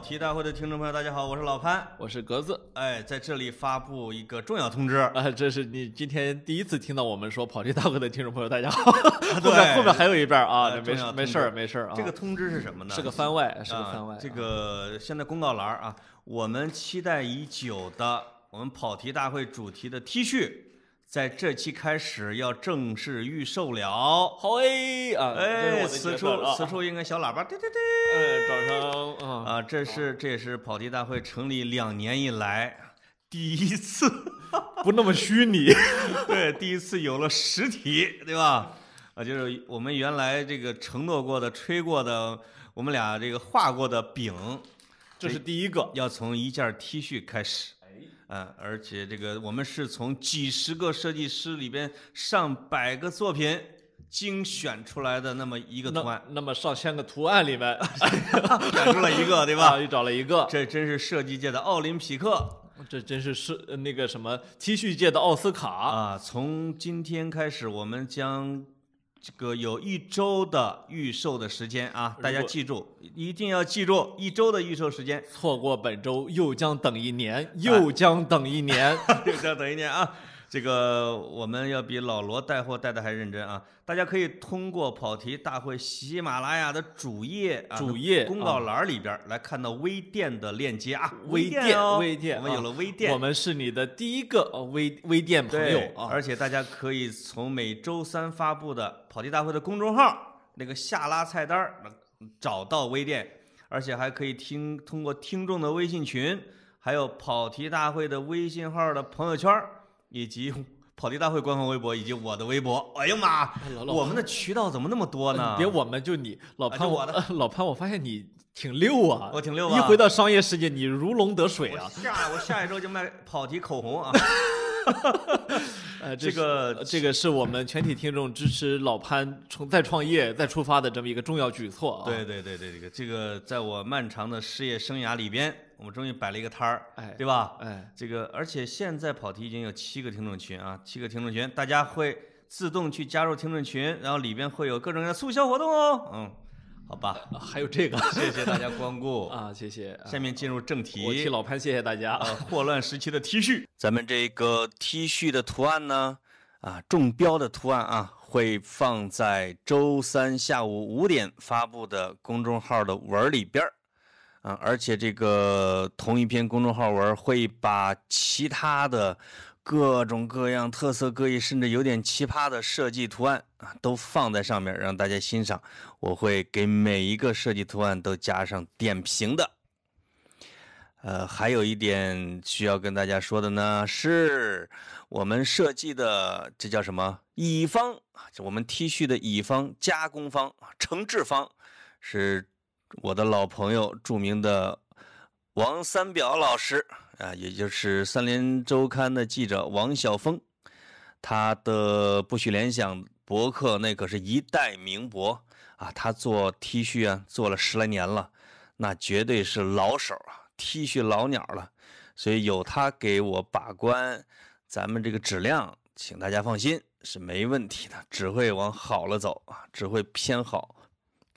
跑题大会的听众朋友，大家好，我是老潘。我是格子哎，在这里发布一个重要通知，啊，这是你今天第一次听到我们说跑题大会的听众朋友，大家好。后对面后面还有一半啊，没事没事儿没事儿啊。这个通知是什么呢？是个番外，是个啊番外。这个现在公告栏啊，我们期待已久的我们跑题大会主题的 T 恤，在这期开始要正式预售了。好哎啊，哎，此处此处应该小喇叭，对对对。哎，掌声啊！啊，这是这也是跑题大会成立两年以来第一次，不那么虚拟。对，第一次有了实体，对吧？啊，就是我们原来这个承诺过的、吹过的，我们俩这个画过的饼，这是第一个。要从一件 T 恤开始。哎，啊，而且这个我们是从几十个设计师里边上百个作品精选出来的那么一个图案，那么上千个图案里面，选出了一个，对吧？啊又找了一个，这真是设计界的奥林匹克这真是是呃那个什么 T 恤界的奥斯卡。啊！从今天开始，我们将这个有一周的预售的时间啊，大家记住，一定要记住一周的预售时间，错过本周又将等一年，又将等一年。又将等一年啊。这个我们要比老罗带货带的还认真啊！大家可以通过跑题大会喜马拉雅的主页啊主页公告栏里边来看到微店的链接啊，微店哦微店，我们有啊了微店，我们是你的第一个呃微微店朋友，啊，而且大家可以从每周三发布的跑题大会的公众号那个下拉菜单儿找到微店，而且还可以听通过听众的微信群，还有跑题大会的微信号的朋友圈儿，以及 跑题大会官方微博以及我的微博。哎呀妈，我们的渠道怎么那么多呢？别我们就你老潘，啊我的呃老潘，我发现你挺溜啊，我挺溜啊一回到商业世界，你如龙得水啊我。下我下一周就卖跑题口红啊！呃，这个呃这个是我们全体听众支持老潘从再创业再出发的这么一个重要举措啊。对，对对对，这个这个，在我漫长的事业生涯里边，我们终于摆了一个摊儿，哎对吧？哎，这个，而且现在跑题已经有七个听众群啊，七个听众群，大家会自动去加入听众群，然后里边会有各种各样的促销活动哦。嗯，好吧，啊还有这个谢谢大家光顾。啊，谢谢。啊下面进入正题。我替老潘谢谢大家。呃，霍乱时期的 T 恤，咱们这个 T 恤的图案呢，啊，中标的图案啊，会放在周三下午五点发布的公众号的文里边儿，啊，而且这个同一篇公众号文会把其他的各种各样、特色各异，甚至有点奇葩的设计图案啊，都放在上面让大家欣赏。我会给每一个设计图案都加上点评的。呃，还有一点需要跟大家说的呢，是我们设计的这叫什么？乙方，我们 T 恤的乙方加工方啊，承制方是我的老朋友，著名的王三表老师啊，也就是三联周刊的记者王晓峰，他的不许联想博客那可是一代名博啊，他做 T 恤啊，做了十来年了，那绝对是老手啊。T 恤老鸟了，所以有他给我把关，咱们这个质量，请大家放心是没问题的，只会往好了走啊，只会偏好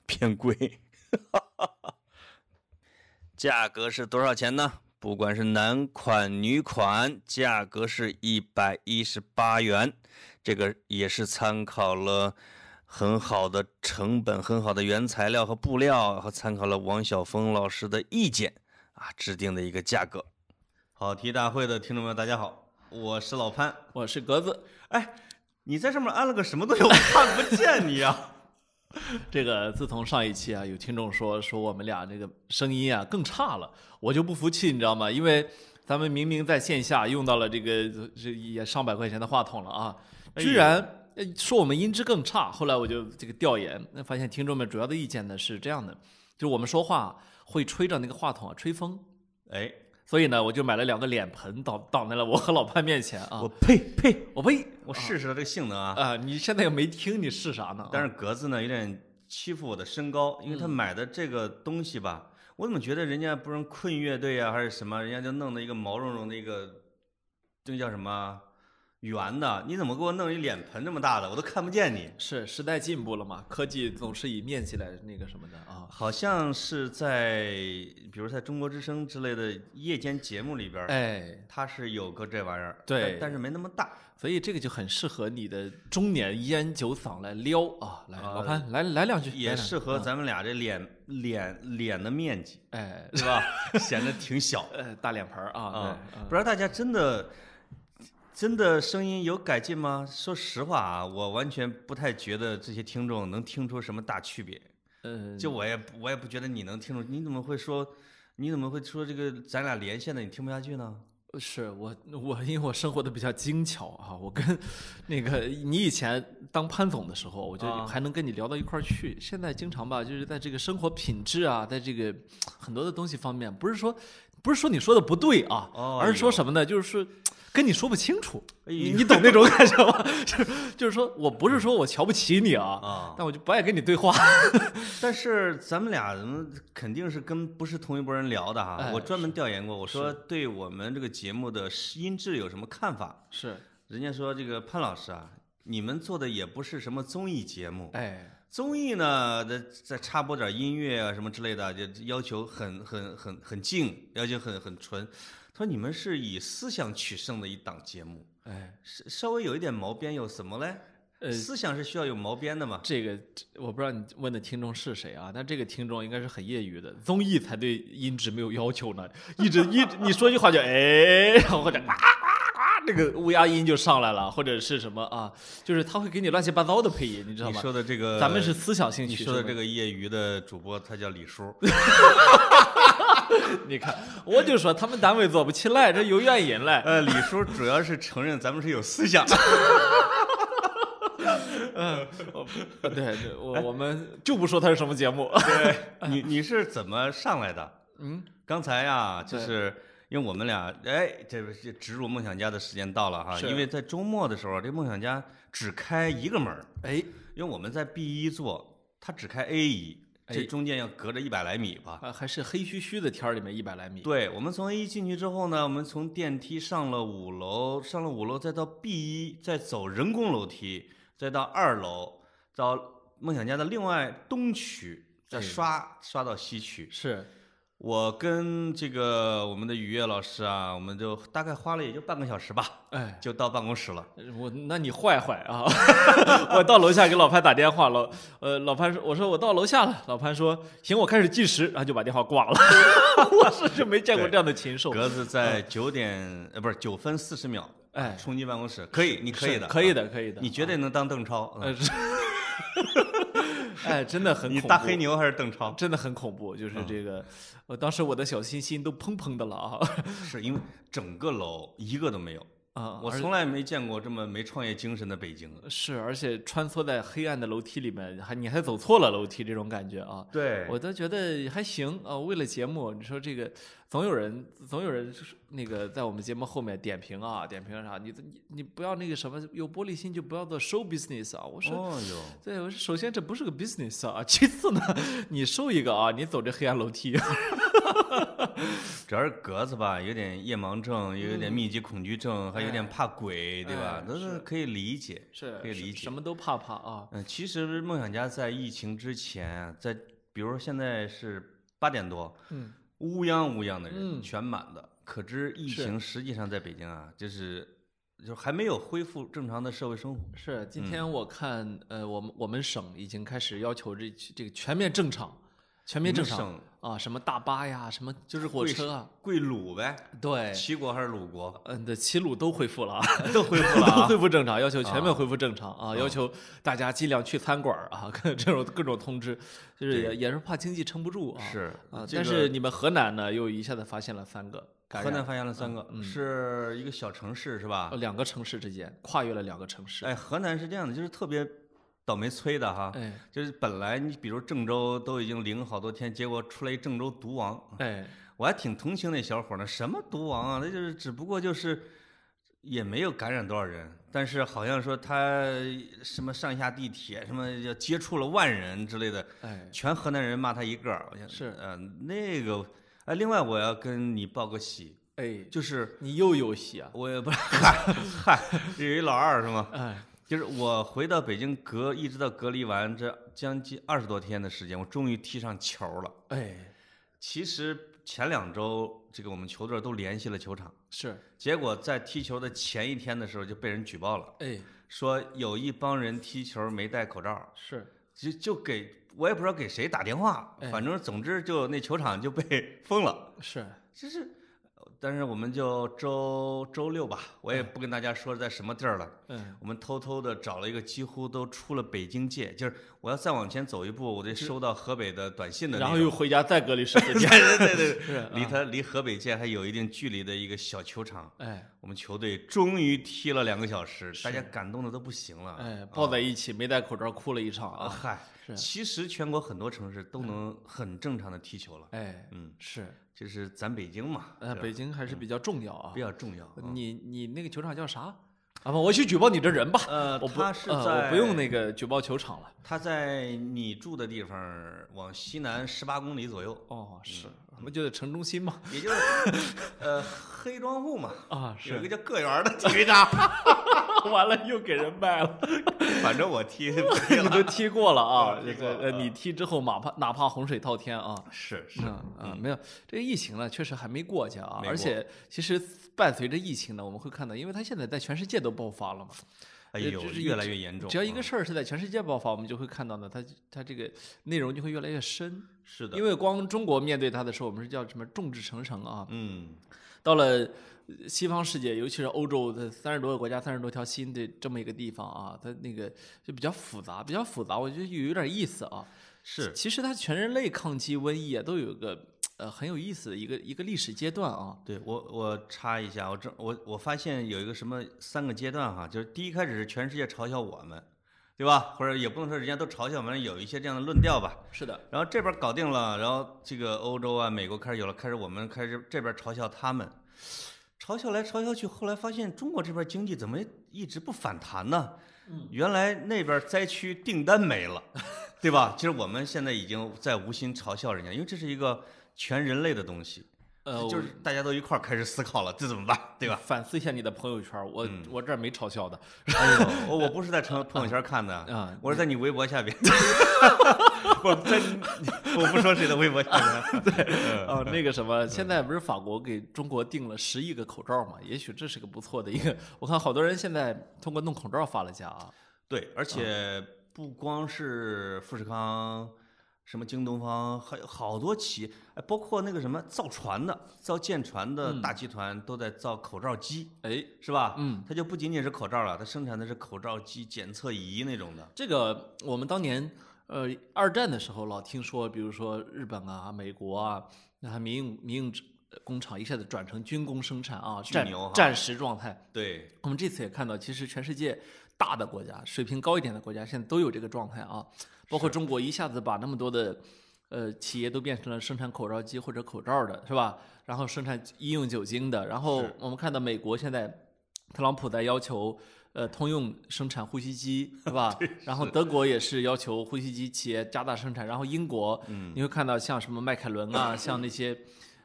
偏贵。价格是多少钱呢？不管是男款、女款，价格是一百一十八元。这个也是参考了很好的成本、很好的原材料和布料，和参考了王晓峰老师的意见。啊，制定的一个价格。好题大会的听众朋友，大家好，我是老潘。我是格子，哎，你在上面安了个什么东西？我看不见你啊！这个自从上一期啊，有听众说说我们俩这个声音啊更差了，我就不服气，你知道吗？因为咱们明明在线下用到了这个这也上百块钱的话筒了啊，居然呃说我们音质更差。后来我就这个调研，那发现听众们主要的意见呢是这样的，就是我们说话会吹着那个话筒啊吹风，哎，所以呢我就买了两个脸盆倒倒在了我和老潘面前啊我，呸呸，我呸我试试它这个性能啊。啊！你现在又没听，你试啥呢？但是格子呢有点欺负我的身高，因为他买的这个东西吧，我怎么觉得人家不是困乐队啊，还是什么，人家就弄的一个毛茸茸的一个，这个叫什么？圆的，你怎么给我弄一脸盆这么大的，我都看不见你。是时代进步了嘛？科技总是以面积来那个什么的啊。好像是在，比如在中国之声之类的夜间节目里边儿，哎，它是有个这玩意儿，对但但是没那么大。所以这个就很适合你的中年烟酒嗓来撩啊！来，老潘来来两句，也适合啊咱们俩这脸脸脸的面积，哎，是吧？显得挺小 呃，大脸盆儿啊，啊对。不知道大家真的真的声音有改进吗？说实话啊，我完全不太觉得这些听众能听出什么大区别。嗯，就我也我也不觉得你能听出，你怎么会说？你怎么会说这个咱俩连线的你听不下去呢？是我我因为我生活的比较精巧啊，我跟那个你以前当潘总的时候，我就啊还能跟你聊到一块儿去。现在经常吧，就是在这个生活品质啊，在这个很多的东西方面，不是说不是说你说的不对啊，哦而是说什么呢？就是说跟你说不清楚，你你懂那种感觉吗？就是就是说我不是说我瞧不起你啊，啊，但我就不爱跟你对话。但是咱们俩嗯肯定是跟不是同一拨人聊的哈。哎我专门调研过，我说对我们这个节目的音质有什么看法？是，人家说这个潘老师啊，你们做的也不是什么综艺节目，哎，综艺呢，再再插播点音乐啊什么之类的，就要求很很很很静，要求很很纯。他说你们是以思想取胜的一档节目，哎，稍稍微有一点毛边，有什么嘞？呃思想是需要有毛边的嘛。这个我不知道你问的听众是谁啊？但这个听众应该是很业余的，综艺才对音质没有要求呢，一直一直你说句话就哎，然后或者呱呱呱，这个乌鸦音就上来了，或者是什么啊？就是他会给你乱七八糟的配音，你知道你吗？说的这个，咱们是思想性你说的这个业余的主播，他叫李叔。你看，我就说他们单位做不起来，这有原因嘞。呃，李叔主要是承认咱们是有思想 嗯。对对，我我们就不说他是什么节目。对，你你是怎么上来的？嗯，刚才呀，就是因为我们俩，哎，这不是植入梦想家的时间到了哈。因为在周末的时候，这梦想家只开一个门儿哎，因为我们在 B 一做，它只开 A 一，这哎中间要隔着一百来米吧。还还是黑黢黢的天儿里面一百来米。对，我们从 A 一进去之后呢，我们从电梯上了五楼，上了五楼，再到 B 一，再走人工楼梯，再到二楼，到梦想家的另外东区，再哎刷刷到西区。是，我跟这个我们的雨月老师啊，我们就大概花了也就半个小时吧，哎，就到办公室了。我那你坏坏啊！我到楼下给老潘打电话，老呃老潘说，我说我到楼下了，老潘说行，我开始计时，然后就把电话挂了。我是就没见过这样的禽兽。格子在九点呃不是九分四十秒，哎，冲进办公室，可以，你可以的，可以的，可以的。你绝对能当邓超。嗯呃是，哎，真的很你恐怖大黑牛还是邓超？真的很恐怖，就是这个，我当时我的小心心都砰砰的了啊是因为整个楼一个都没有，啊！而我从来没见过这么没创业精神的北京。是，而且穿梭在黑暗的楼梯里面，还你还走错了楼梯，这种感觉啊，对我都觉得还行啊。为了节目，你说这个总有人总有人就是那个在我们节目后面点评啊，点评啥，你你你不要那个什么有玻璃心就不要做 show business 啊。我说。对，我说首先这不是个 business 啊，其次呢，你收一个啊，你走这黑暗楼梯，主要是格子吧，有点夜盲症，有点密集恐惧症，还有点怕鬼，对吧哎？都是可以理解。是可以理解什么都怕怕啊。嗯，其实梦想家在疫情之前，在比如说现在是八点多，嗯，乌泱乌泱的人，嗯全满的。可知疫情实际上在北京啊，就是就还没有恢复正常的社会生活。是，今嗯天我看，呃，我们我们省已经开始要求这这个全面正常，全面正常省啊，什么大巴呀，什么就是火车啊，贵鲁呗，对，齐国还是鲁国？嗯，对齐鲁都恢复了啊，都恢复了 恢复正常，要求全面啊恢复正常啊，要求大家尽量去餐馆啊，各 这种各种通知，就是也也是怕经济撑不住啊。是啊，但是你们河南呢，又一下子发现了三个，河南发现了三个，嗯是一个小城市是吧呃？两个城市之间跨越了两个城市。哎，河南是这样的，就是特别倒霉催的哈。哎就是本来你比如郑州都已经零好多天，结果出来一郑州毒王，哎，我还挺同情那小伙呢。什么毒王啊？那就是只不过就是也没有感染多少人，但是好像说他什么上下地铁什么要接触了万人之类的，哎，全河南人骂他一个儿。我想是呃那个哎，另外我要跟你报个喜，哎，就是你又有喜啊？我也不是嗨，有一老二是吗？哎，就是我回到北京隔一直到隔离完这将近二十多天的时间，我终于踢上球了。哎，其实前两周这个我们球队都联系了球场，是，结果在踢球的前一天的时候就被人举报了，哎，说有一帮人踢球没戴口罩，是，就就给我也不知道给谁打电话，哎。反正总之就那球场就被封了。是，就是，但是我们就周周六吧，我也不跟大家说在什么地儿了。嗯，我们偷偷的找了一个几乎都出了北京界，就是我要再往前走一步，我得收到河北的短信的。然后又回家再隔离十四天。对对对 离他离河北界还有一定距离的一个小球场，哎我们球队终于踢了两个小时，大家感动的都不行了。哎，抱在一起没戴口罩哭了一场啊，啊。嗨，是其实全国很多城市都能很正常的踢球了。哎，嗯，是，就是咱北京嘛，呃，北京还是比较重要啊比。较重要。嗯你你那个球场叫啥？啊不，我去举报你这人吧。呃，我不，他是呃在我不用那个举报球场了。他在你住的地方往西南十八公里左右，哦，是，我们就在城中心嘛。也就是呃黑庄户嘛，啊，是有一个。叫个园的体育场。完了，又给人卖了。反正我踢 你都。踢过了啊，这个呃，你踢之后，哪怕哪怕洪水滔天啊，是是，嗯啊，没有这个疫情呢，确实还没过去啊，而且其实伴随着疫情呢，我们会看到，因为它现在在全世界都爆发了嘛，哎呦，这是越来越严重。只要一个嗯。事儿是在全世界爆发，我们就会看到呢，它它这个内容就会越来越深，是的，因为光中国面对它的时候，我们是叫什么众志成城啊，嗯，到了呃西方世界，尤其是欧洲的三十多个国家、三十多条心的这么一个地方啊，它那个就比较复杂，比较复杂，我觉得有有点意思啊。是其实它全人类抗击瘟疫啊，都有一个呃很有意思的一个一个历史阶段啊。对我我插一下，我这我我发现有一个什么三个阶段哈，就是第一开始是全世界嘲笑我们，对吧？或者也不能说人家都嘲笑我们，有一些这样的论调吧。是的，然后这边搞定了，然后这个欧洲啊、美国开始有了，开始我们开始这边嘲笑他们，嘲笑来嘲笑去，后来发现中国这边经济怎么一直不反弹呢？原来那边灾区订单没了，对吧？其实我们现在已经在无心嘲笑人家，因为这是一个全人类的东西，呃，就是大家都一块儿开始思考了，这怎么办，对吧？反思一下你的朋友圈，我、嗯我这儿没嘲笑的我我不是在朋朋友圈看的，啊。我是在你微博下边，我在你，我不说谁的微博下边，对，哦，那个什么，现在不是法国给中国订了十亿个口罩嘛？也许这是个不错的一个。我看好多人现在通过弄口罩发了家啊。对，而且不光是富士康，什么京东方，还有好多企业，哎，包括那个什么造船的、造舰船的大集团都在造口罩机，哎，是吧？嗯，它就不仅仅是口罩了，它生产的是口罩机、检测仪那种的。这个我们当年呃二战的时候老听说，比如说日本啊、美国啊，那它民用民用呃工厂一下子转成军工生产啊，战战时状态。对，我们这次也看到，其实全世界大的国家、水平高一点的国家，现在都有这个状态啊。包括中国一下子把那么多的呃企业都变成了生产口罩机或者口罩的，是吧？然后生产医用酒精的，然后我们看到美国现在特朗普在要求。呃，通用生产呼吸机是吧？然后德国也是要求呼吸机企业加大生产，然后英国，嗯你会看到像什么迈凯伦啊，像那些，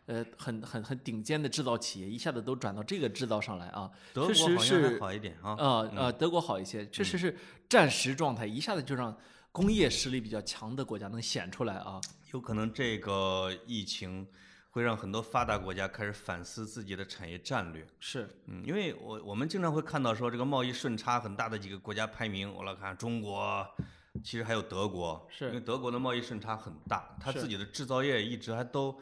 呃，很很很顶尖的制造企业，一下子都转到这个制造上来啊。德国是好一点啊。呃呃，德国好一些，确实是战时状态，一下子就让工业实力比较强的国家能显出来啊。有可能这个疫情会让很多发达国家开始反思自己的产业战略。是，嗯，因为我我们经常会看到说这个贸易顺差很大的几个国家排名，我来看中国，其实还有德国，是因为德国的贸易顺差很大，它自己的制造业一直还都，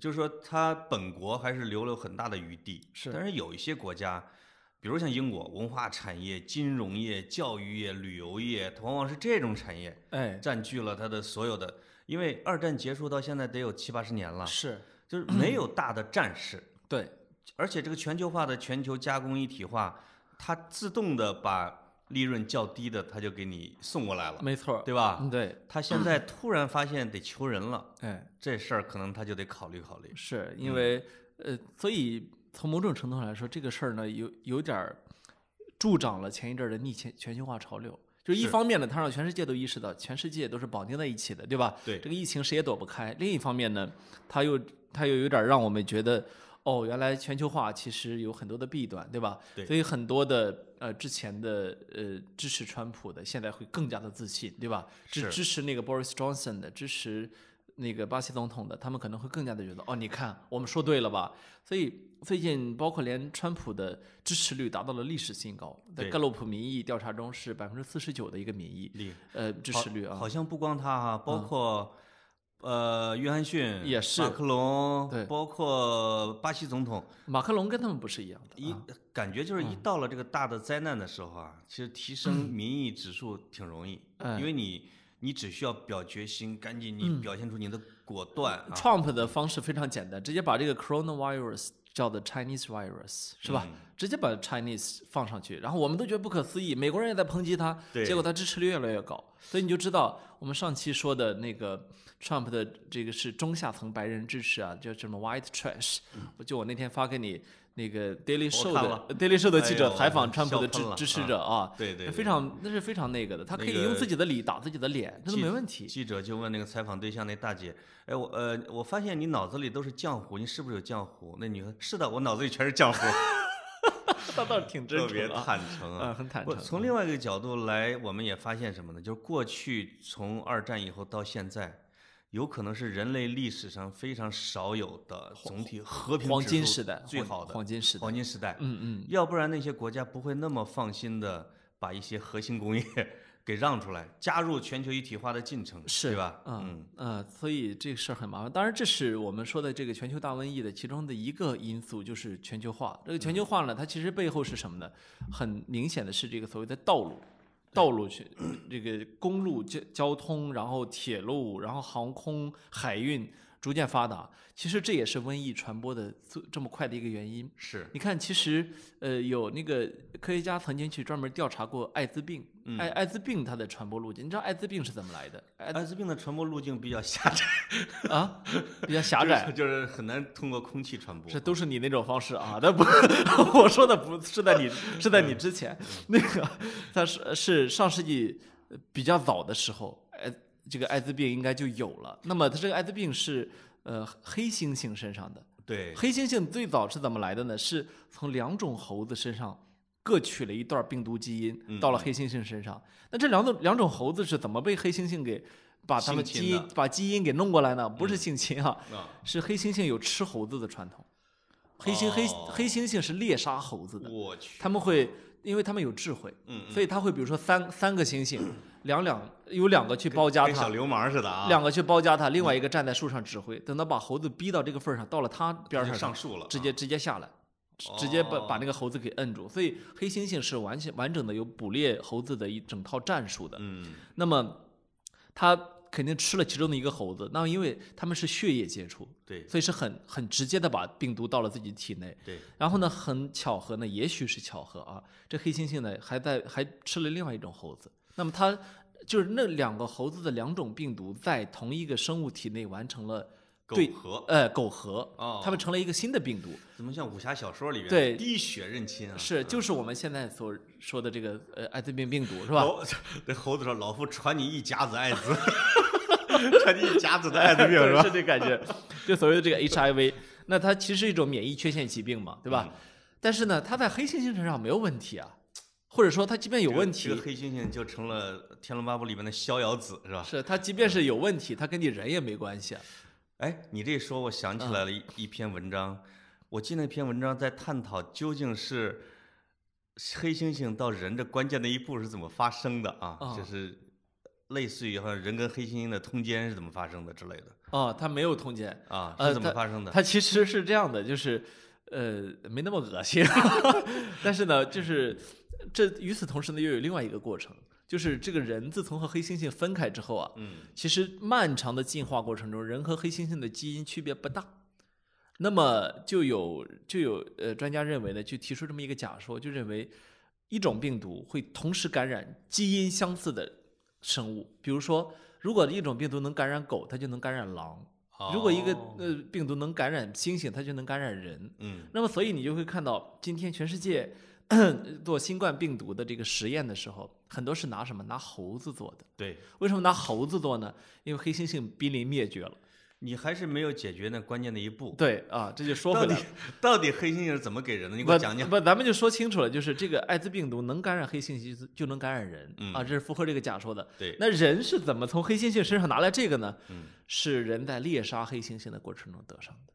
就是说它本国还是留了很大的余地。是但是有一些国家，比如像英国，文化产业、金融业、教育业、旅游业，它往往是这种产业哎，占据了它的所有的。因为二战结束到现在得有七八十年了，是就是没有大的战事。对，而且这个全球化的全球加工一体化，它自动的把利润较低的，它就给你送过来了，没错儿，对吧？嗯对，他现在突然发现得求人了，哎，这事儿可能他就得考虑考虑。是因为呃，所以从某种程度上来说，这个事儿呢，有有点儿助长了前一阵儿的逆全全球化潮流。就一方面呢，它让全世界都意识到，全世界都是绑定在一起的，对吧？对这个疫情谁也躲不开。另一方面呢，它又它又有点儿让我们觉得，哦，原来全球化其实有很多的弊端，对吧？对所以很多的呃之前的呃支持川普的，现在会更加的自信，对吧？支是支持那个 Boris Johnson 的，支持那个巴西总统的，他们可能会更加的觉得，哦，你看我们说对了吧？所以最近包括连川普的支持率达到了历史新高，在对盖洛普民意调查中是百分之四十九的一个民意呃支持率啊，好像不光他哈，包括、呃约翰逊也是马克龙，对包括巴西总统，马克龙跟他们不是一样的，一啊感觉就是一到了这个大的灾难的时候啊，其实提升民意指数挺容易，嗯因为你你只需要表决心，赶紧你表现出你的果断啊，Trump 的方式非常简单，直接把这个 coronavirus 叫的 Chinese virus 是吧？嗯。直接把 Chinese 放上去，然后我们都觉得不可思议，美国人也在抨击他，结果他支持率越来越高，所以你就知道我们上期说的那个 Trump 的这个是中下层白人支持啊，叫什么 white trash，、我就我那天发给你那个 Daily Show 的 Daily Show 的记者采访川普的支支持者啊，对对对非常那是非常那个的，他可以用自己的理打自己的脸，这都没问题。记者就问那个采访对象那大姐，哎，我呃，我发现你脑子里都是浆糊，你是不是有浆糊？那女的，是的，我脑子里全是浆糊，他倒是挺真特别坦诚啊，啊。很坦诚。从另外一个角度来，我们也发现什么呢？就是过去从二战以后到现在，有可能是人类历史上非常少有的总体和平黄金时代，最好的黄金时代，黄金时代。嗯嗯，要不然那些国家不会那么放心的把一些核心工业 给让出来，加入全球一体化的进程，是对吧？嗯呃，所以这个事儿很麻烦。当然，这是我们说的这个全球大瘟疫的其中的一个因素，就是全球化。这个全球化呢，它其实背后是什么呢？很明显的是这个所谓的道路。道路去，这个公路交交通，然后铁路，然后航空、海运逐渐发达，其实这也是瘟疫传播的这这么快的一个原因。是你看，其实呃，有那个科学家曾经去专门调查过艾滋病，艾艾滋病它的传播路径，你知道艾滋病是怎么来的？艾艾滋病的传播路径比较狭窄，啊，比较狭窄，就是很难通过空气传播。这都是你那种方式啊，但不，我说的不是在你是在你之前，那个它是是上世纪呃比较早的时候，艾这个艾滋病应该就有了。那么它这个艾滋病是呃黑猩猩身上的，对，黑猩猩最早是怎么来的呢？是从两种猴子身上各取了一段病毒基因，嗯到了黑猩猩身上。那这两种两种猴子是怎么被黑猩猩给把它们基因把基因给弄过来呢？不是性侵啊，啊，是黑猩猩有吃猴子的传统。黑猩黑哦黑猩猩是猎杀猴子的，我去，他们会，因为他们有智慧，嗯，所以他会比如说三三个猩猩，两两有两个去包夹他，小流氓似的啊，两个去包夹他，另外一个站在树上指挥，等到把猴子逼到这个份儿上，到了他边儿上上树了，直接直接下来，直直接把把那个猴子给摁住。所以黑猩猩是完全完整的有捕猎猴子的一整套战术的。嗯，那么他肯定吃了其中的一个猴子，那么因为他们是血液接触，对。所以是很很直接的把病毒到了自己体内。对，然后呢，很巧合呢，也许是巧合啊，这黑猩猩呢还在还吃了另外一种猴子，那么它就是那两个猴子的两种病毒在同一个生物体内完成了对苟合呃苟合，哦它们成了一个新的病毒，怎么像武侠小说里面对滴血认亲啊？是就是我们现在所说的这个呃艾滋病病毒是吧？老那猴子说：“老夫传你一甲子艾滋，传你一甲子的艾滋病是吧 是这感觉，就所谓的这个 HIV，那它其实是一种免疫缺陷疾病嘛，对吧？嗯但是呢，它在黑猩猩身上没有问题啊，或者说他即便有问题，这个黑猩猩就成了《天龙八部》里面的逍遥子是吧？是他即便是有问题，他跟你人也没关系啊。哎，你这一说，我想起来了一一篇文章，我记得那篇文章在探讨究竟是黑猩猩到人这关键的一步是怎么发生的啊？啊就是类似于好像人跟黑猩猩的通奸是怎么发生的之类的哦，它没有通奸，啊？呃是怎么发生的？它其实是这样的，就是呃没那么恶心，但是呢，就是这与此同时呢，又有另外一个过程，就是这个人自从和黑猩猩分开之后啊，嗯其实漫长的进化过程中，人和黑猩猩的基因区别不大。那么就有就有呃专家认为呢，就提出这么一个假说，就认为一种病毒会同时感染基因相似的生物，比如说，如果一种病毒能感染狗，它就能感染狼；如果一个哦呃病毒能感染猩猩，它就能感染人。嗯那么，所以你就会看到，今天全世界 做新冠病毒的这个实验的时候，很多是拿什么？拿猴子做的。对，为什么拿猴子做呢？因为黑猩猩濒临灭绝了。你还是没有解决那关键的一步。对啊，这就说回来了。到底黑猩猩是怎么给人的？你给我讲讲。不，咱们就说清楚了，就是这个艾滋病毒能感染黑猩猩，就能感染人、嗯啊，这是符合这个假说的。对，那人是怎么从黑猩猩身上拿来这个呢？嗯，是人在猎杀黑猩猩的过程中得上的，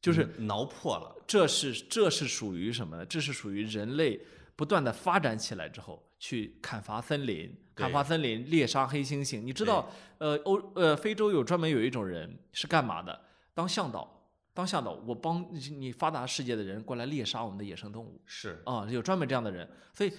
就是嗯挠破了。这是这是属于什么呢？这是属于人类不断的发展起来之后，去砍伐森林、砍伐森林、猎杀黑猩猩。你知道，呃，欧呃非洲有专门有一种人是干嘛的？当向导，当向导，我帮你发达世界的人过来猎杀我们的野生动物。是。啊，有专门这样的人，所以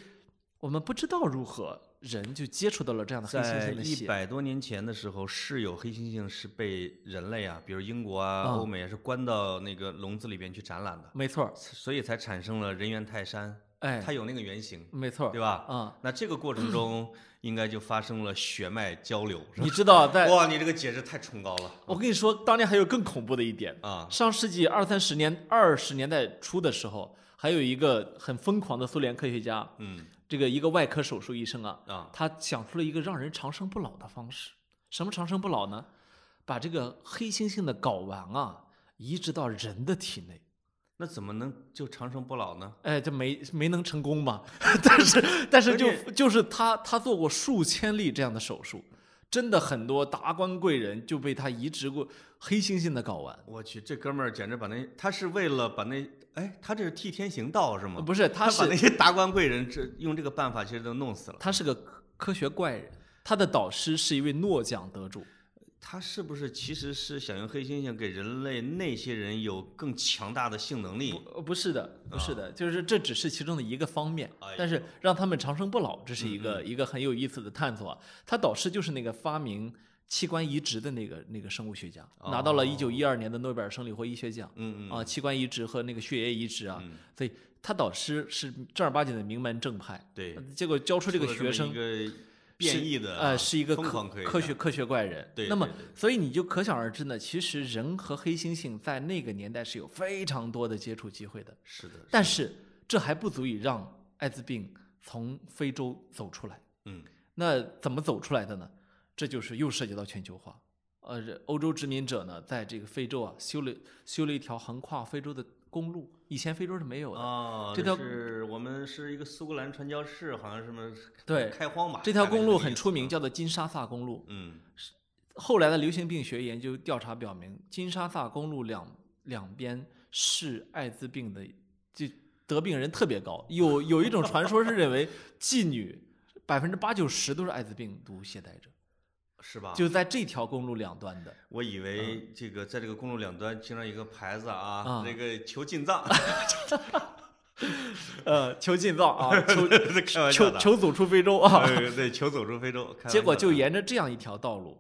我们不知道如何人就接触到了这样的黑猩猩的血。百多年前的时候，是有黑猩猩是被人类啊，比如英国啊、啊。欧美啊，是关到那个笼子里边去展览的，没错，所以才产生了人猿泰山，哎，它有那个原型，没错，对吧？啊，那这个过程中 应该就发生了血脉交流，是吧你知道在哇，你这个解释太崇高了我跟你说，当年还有更恐怖的一点，啊！上世纪二三十年二十年代初的时候，还有一个很疯狂的苏联科学家，嗯这个一个外科手术医生啊，啊，他想出了一个让人长生不老的方式。什么长生不老呢？把这个黑猩猩的睾丸啊移植到人的体内。那怎么能就长生不老呢？哎，这没没能成功嘛？但是但是就就是他他做过数千例这样的手术，真的很多达官贵人就被他移植过黑猩猩的睾丸。我去，这哥们儿简直把那他是为了把那哎，他这是替天行道是吗？不是，他他是把那些达官贵人这用这个办法其实都弄死了。他是个科科学怪人，他的导师是一位诺奖得主。他是不是其实是想用黑猩猩给人类那些人有更强大的性能力？不，不是的，不是的，就是这只是其中的一个方面但是让他们长生不老，这是一嗯个一个很有意思的探索啊。他导师就是那个发明器官移植的那个那个生物学家，拿到了一九一二年的诺贝尔生理或医学奖。哦嗯嗯啊，器官移植和那个血液移植啊，嗯所以他导师是正儿八经的名门正派。对，结果教出这个学生一个变异的呃，是一个科科学科学怪人。那么所以你就可想而知呢，其实人和黑猩猩在那个年代是有非常多的接触机会的。是的，但是这还不足以让艾滋病从非洲走出来。嗯那怎么走出来的呢？这就是又涉及到全球化。呃，这欧洲殖民者呢，在这个非洲啊，修了修了一条横跨非洲的公路，以前非洲是没有的。哦，这条是一个苏格兰传教士，好像什么对开荒吧？这条公路很出名，叫做金沙萨公路。嗯后来的流行病学研究调查表明，金沙萨公路两两边是艾滋病的，就得病人特别高。有有一种传说是认为妓女百分之八九十都是艾滋病毒携带者，是吧？就在这条公路两端的。我以为这个在这个公路两端经常有一个牌子啊，啊这个求进藏 呃，求进藏啊，求。求求走出非洲啊！对对，求走出非洲。结果就沿着这样一条道路，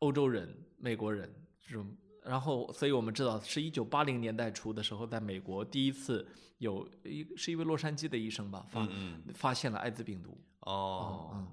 欧洲人、美国人这种，然后，所以我们知道，是一九八零年代初的时候，在美国第一次有一是一位洛杉矶的医生吧，发、嗯嗯发现了艾滋病毒，哦，嗯，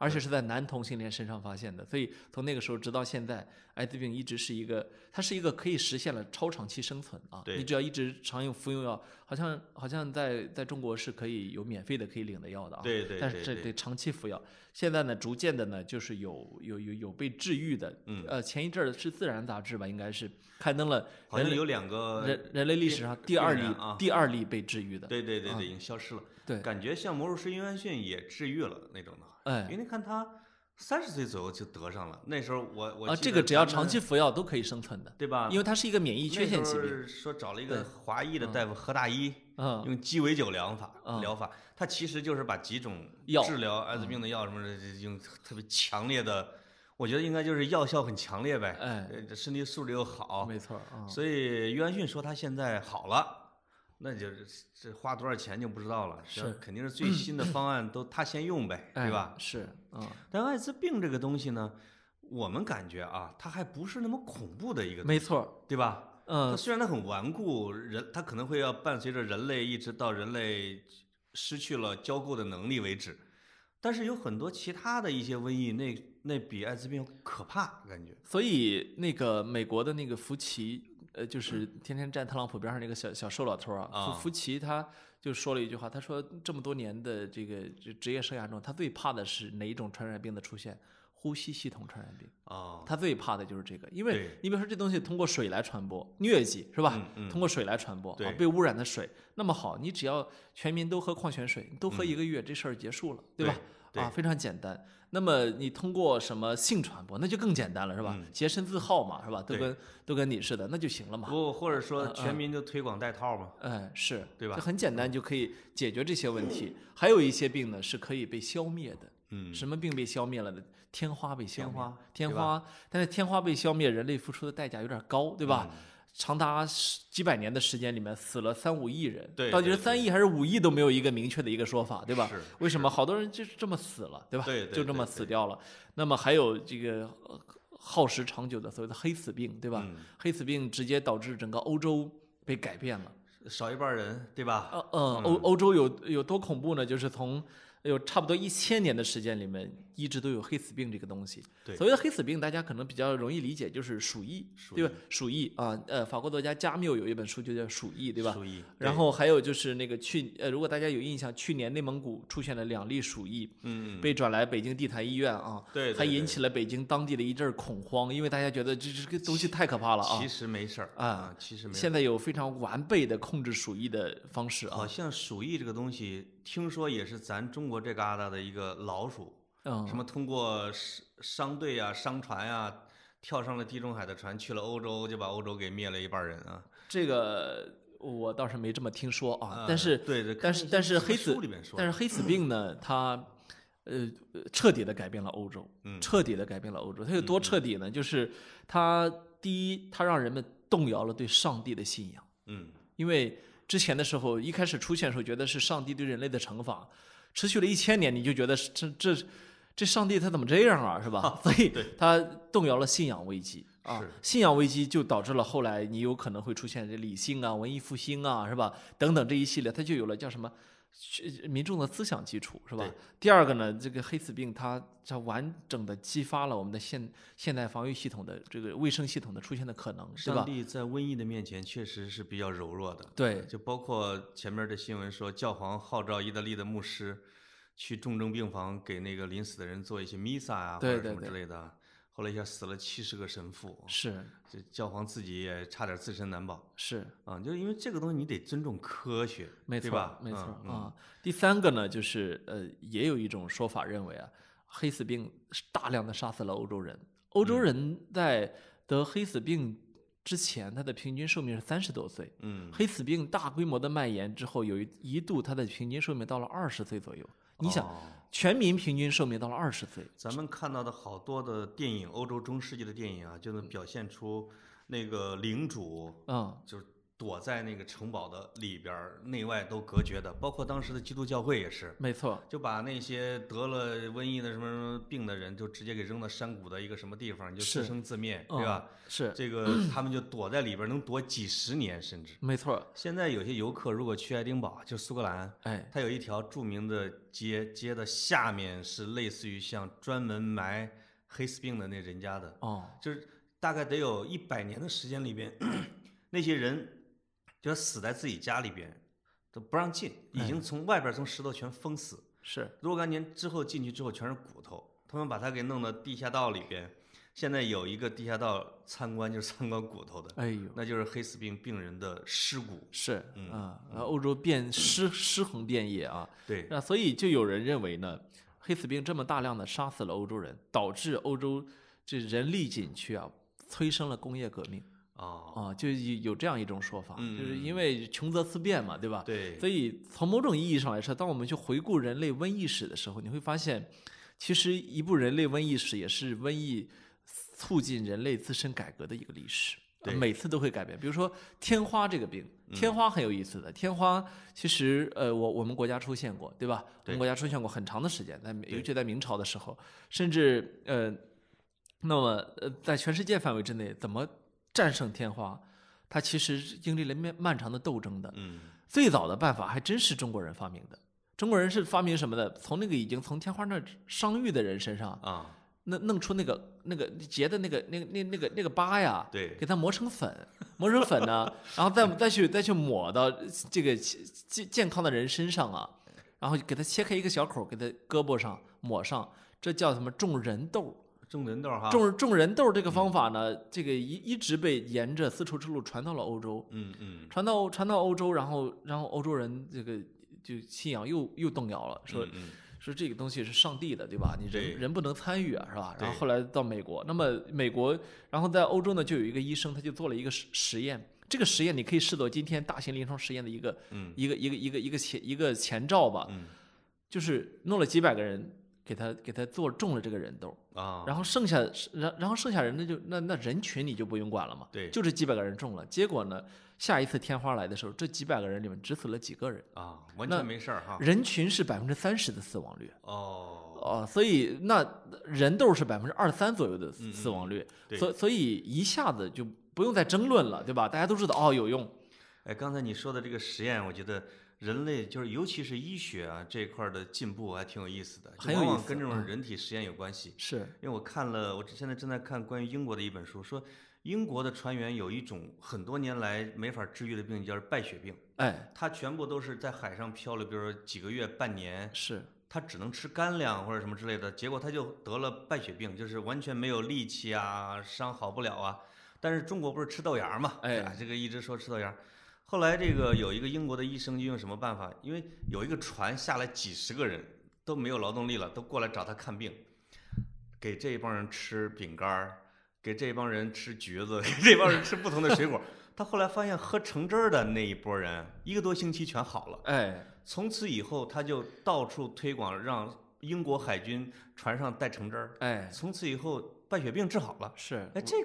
而且是在男同性恋身上发现的，所以从那个时候直到现在，艾滋病一直是一个，它是一个可以实现了超长期生存啊，对。你只要一直常用服用药，好像好像在在中国是可以有免费的可以领的药的啊，对对对对但是这得长期服药。现在呢，逐渐的呢，就是有有有有被治愈的，嗯。呃，前一阵儿是《自然》杂志吧，应该是刊登了人类好像有两个，人人类历史上第二例啊。第二例被治愈的，对对对啊对，已经消失了。对，感觉像魔术师约翰逊也治愈了那种的，哎因为你看他三十岁左右就得上了，那时候我我啊，这个只要长期服药都可以生存的，对吧？因为它是一个免疫缺陷疾病。说找了一个华裔的大夫何大一，嗯，用鸡尾酒疗法嗯疗法，他其实就是把几种药治疗艾滋病的药什么的，用特别强烈的，我觉得应该就是药效很强烈呗，哎，呃身体素质又好，没错儿啊。所以约翰逊说他现在好了。那就是这花多少钱就不知道了，是肯定是最新的方案都他先用呗，哎对吧？是，嗯，但艾滋病这个东西呢，我们感觉啊，它还不是那么恐怖的一个，没错，对吧？它嗯，虽然它很顽固，人它可能会要伴随着人类一直到人类失去了交媾的能力为止，但是有很多其他的一些瘟疫，那那比艾滋病可怕，感觉。所以那个美国的那个福奇，呃，就是天天站特朗普边上那个小小瘦老头啊，啊福福奇他就说了一句话，他说这么多年的这个职业生涯中，他最怕的是哪一种传染病的出现？呼吸系统传染病。啊，他最怕的就是这个，因为你比如说这东西通过水来传播，疟疾是吧？通过水来传播，啊，被污染的水，那么好，你只要全民都喝矿泉水，你都喝一个月，这事儿结束了，对吧？啊，非常简单。那么你通过什么性传播，那就更简单了，是吧？洁身自好嘛，是吧？都跟都跟你似的，那就行了嘛。不，或者说全民就推广戴套嘛。嗯，是，对吧就很简单就可以解决这些问题。还有一些病呢是可以被消灭的。嗯，什么病被消灭了呢？天花被消灭，天花天花，但是天花被消灭，人类付出的代价有点高，对吧？嗯长达十几百年的时间里面，死了三五亿人，对到底是三亿还是五亿都没有一个明确的一个说法，对吧是？为什么好多人就是这么死了，对吧？对对就这么死掉了。那么还有这个呃耗时长久的所谓的黑死病，对吧？嗯黑死病直接导致整个欧洲被改变了。少一半人，对吧？呃呃，欧欧洲有有多恐怖呢？就是从有差不多一千年的时间里面，一直都有黑死病这个东西。对所谓的黑死病，大家可能比较容易理解，就是鼠疫，对吧？鼠疫啊，呃，法国作家加缪有一本书就叫《鼠疫》，对吧？鼠疫然后还有就是那个去呃，如果大家有印象，去年内蒙古出现了两例鼠疫，嗯，被转来北京地坛医院啊，对对还引起了北京当地的一阵恐慌，因为大家觉得这这个东西太可怕了啊其。实没事儿啊，其实没事儿。现在有非常完备的控制鼠疫的方式啊好，像鼠疫这个东西，听说也是咱中国这旮瘩的一个老鼠，嗯，什么通过商商队啊、商船啊，跳上了地中海的船，去了欧洲，就把欧洲给灭了一半人啊。这个我倒是没这么听说啊啊，但是对对但是但是黑死但是黑死病呢，它呃彻底的改变了欧洲，嗯彻底的改变了欧洲。它有多彻底呢？就是它第一，它让人们动摇了对上帝的信仰，嗯，因为之前的时候一开始出现的时候，觉得是上帝对人类的惩罚，持续了一千年，你就觉得这这这上帝他怎么这样啊，是吧？所以他动摇了信仰危机啊是，信仰危机就导致了后来你有可能会出现这理性啊、文艺复兴啊，是吧？等等这一系列，他就有了叫什么？去民众的思想基础是吧？第二个呢，这个黑死病它它完整的激发了我们的现现代防御系统的这个卫生系统的出现的可能，是吧？上帝在瘟疫的面前确实是比较柔弱的。对，就包括前面的新闻说，教皇号召意大利的牧师去重症病房给那个临死的人做一些弥撒啊，或者什么之类的。后来一下死了七十个神父，是这教皇自己也差点自身难保是。啊！就是因为这个东西你得尊重科学，没错对吧？没错、嗯啊。第三个呢，就是呃，也有一种说法认为啊，黑死病是大量的杀死了欧洲人。欧嗯洲人在得黑死病之前，他的平均寿命是三十多岁。嗯，黑死病大规模的蔓延之后，有一一度他的平均寿命到了二十岁左右。你想，哦。全民平均寿命到了二十岁，咱们看到的好多的电影，欧洲中世纪的电影啊，就能表现出那个领主嗯，就是躲在那个城堡的里边儿，内外都隔绝的，包括当时的基督教会也是。没错，就把那些得了瘟疫的什么什么病的人，就直接给扔到山谷的一个什么地方，你就自生自灭，对吧？嗯是这个 他们就躲在里边，能躲几十年甚至。没错，现在有些游客如果去爱丁堡，就苏格兰，哎，它有一条著名的街，街的下面是类似于像专门埋黑死病的那人家的，哦，就是大概得有一百年的时间里边，那些人就死在自己家里边，都不让进，已经从外边从石头全封死。是若干年之后进去之后全是骨头，他们把它给弄到地下道里边。现在有一个地下道参观，就是参观骨头的，哎呦，那就是黑死病病人的尸骨。是嗯啊，欧洲遍尸尸横遍野啊，对，那所以就有人认为呢，黑死病这么大量的杀死了欧洲人，导致欧洲这人力紧缺啊，催生了工业革命哦，啊，就有有这样一种说法，嗯就是因为穷则思变嘛，对吧？对，所以从某种意义上来说，当我们去回顾人类瘟疫史的时候，你会发现，其实一部人类瘟疫史也是瘟疫促进人类自身改革的一个历史。对每次都会改变。比如说天花这个病，嗯天花很有意思的。天花其实呃，我我们国家出现过，对吧？我们国家出现过很长的时间，在尤其在明朝的时候，甚至呃，那么呃，在全世界范围之内，怎么战胜天花？它其实是经历了漫漫长的斗争的。嗯，最早的办法还真是中国人发明的。中国人是发明什么的？从那个已经从天花那儿伤愈的人身上，啊，那弄出那个那个结的那个那个那那个那个疤呀，对给它磨成粉，磨成粉呢，然后再再去再去抹到这个健健康的人身上啊，然后给它切开一个小口，给它胳膊上抹上，这叫什么种人痘？种人豆哈，种种人豆这个方法呢，这个一一直被沿着丝绸之路传到了欧洲，嗯嗯，传到传到欧洲，然后然后欧洲人这个就信仰又又动摇了，说说这个东西是上帝的，对吧？你人人不能参与啊，是吧？然后后来到美国，那么美国，然后在欧洲呢，就有一个医生，他就做了一个实实验。这个实验你可以视作今天大型临床实验的一个嗯。一个一个一个一个前一个前兆吧，嗯。就是弄了几百个人给他给他做中了这个人豆，啊，然后剩下然然后剩下人那就那那人群你就不用管了嘛，对就这几百个人中了，结果呢，下一次天花来的时候，这几百个人里面只死了几个人，啊，完那全没事儿哈。人群是百分之三十的死亡率。哦，哦，所以那人豆是百分之二三左右的嗯死亡率，对所所以一下子就不用再争论了，对吧？大家都知道哦有用，哎，刚才你说的这个实验，我觉得人类就是尤其是医学啊这一块儿的进步还挺有意思的，就很有意思往往跟这种嗯人体实验有关系。是因为我看了，我现在正在看关于英国的一本书，说英国的船员有一种很多年来没法治愈的病，叫败血病。哎他全部都是在海上漂了，比如说几个月、半年，是他只能吃干粮或者什么之类的，结果他就得了败血病，就是完全没有力气啊，伤好不了啊。但是中国不是吃豆芽嘛，哎啊这个一直说吃豆芽儿。后来这个有一个英国的医生就用什么办法？因为有一个船下来几十个人都没有劳动力了，都过来找他看病，给这一帮人吃饼干儿，给这帮人吃橘子，给这帮人吃不同的水果。他后来发现喝橙汁儿的那一波人，一个多星期全好了。哎从此以后，他就到处推广，让英国海军船上带橙汁儿。哎从此以后，败血病治好了。是，哎，这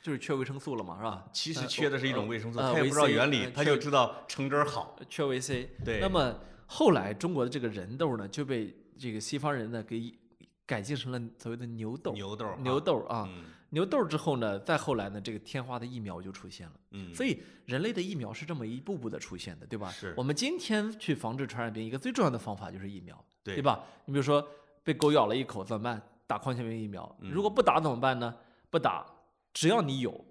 就是缺维生素了嘛，是吧？其实呃缺的是一种维生素，呃他也不知道原理呃，他就知道橙汁儿好。缺维 C。对，那么后来中国的这个人豆呢，就被这个西方人呢给改进成了所谓的牛豆。牛豆牛豆啊，嗯牛豆之后呢，再后来呢，这个天花的疫苗就出现了。嗯，所以人类的疫苗是这么一步步的出现的，对吧？是我们今天去防治传染病，一个最重要的方法就是疫苗，对吧？你比如说被狗咬了一口怎么办？打狂犬病疫苗。嗯如果不打怎么办呢？不打，只要你有，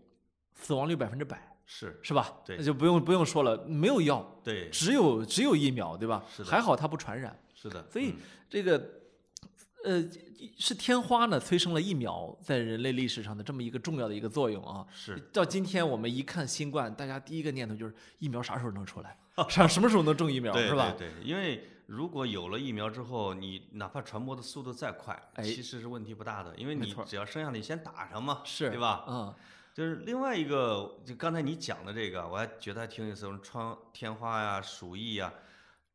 死亡率百分之百，是，是吧？对那就不用不用说了，没有药，对，只有只有疫苗，对吧？是的还好它不传染。是的。所以嗯这个，呃，是天花呢催生了疫苗在人类历史上的这么一个重要的一个作用啊。是到今天我们一看新冠，大家第一个念头就是疫苗啥时候能出来？啥什么时候能种疫苗是吧？对对，因为如果有了疫苗之后，你哪怕传播的速度再快，哎。其实是问题不大的，因为你只要生下来，你先打上嘛，是对吧？嗯，就是另外一个，就刚才你讲的这个，我还觉得还挺有意思，什么窗天花呀、鼠疫呀，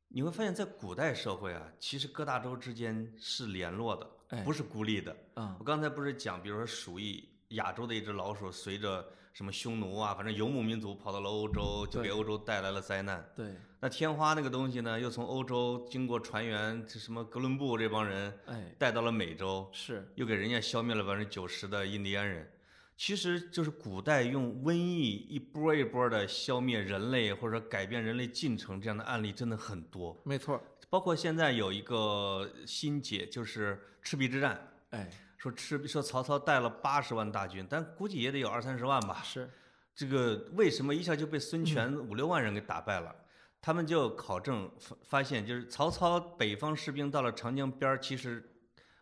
你会发现在古代社会啊，其实各大洲之间是联络的，哎。不是孤立的。嗯。我刚才不是讲，比如说鼠疫，亚洲的一只老鼠随着什么匈奴啊，反正游牧民族跑到了欧洲，就给欧洲带来了灾难。对，那天花那个东西呢，又从欧洲经过船员，这什么哥伦布这帮人哎，带到了美洲，是又给人家消灭了百分之九十的印第安人。其实就是古代用瘟疫一波一波的消灭人类，或者说改变人类进程这样的案例真的很多。没错，包括现在有一个新解，就是赤壁之战，哎，说赤说曹操带了八十万大军，但估计也得有二三十万吧。是，这个为什么一下就被孙权五六万人给打败了？他们就考证发发现，就是曹操北方士兵到了长江边儿，其实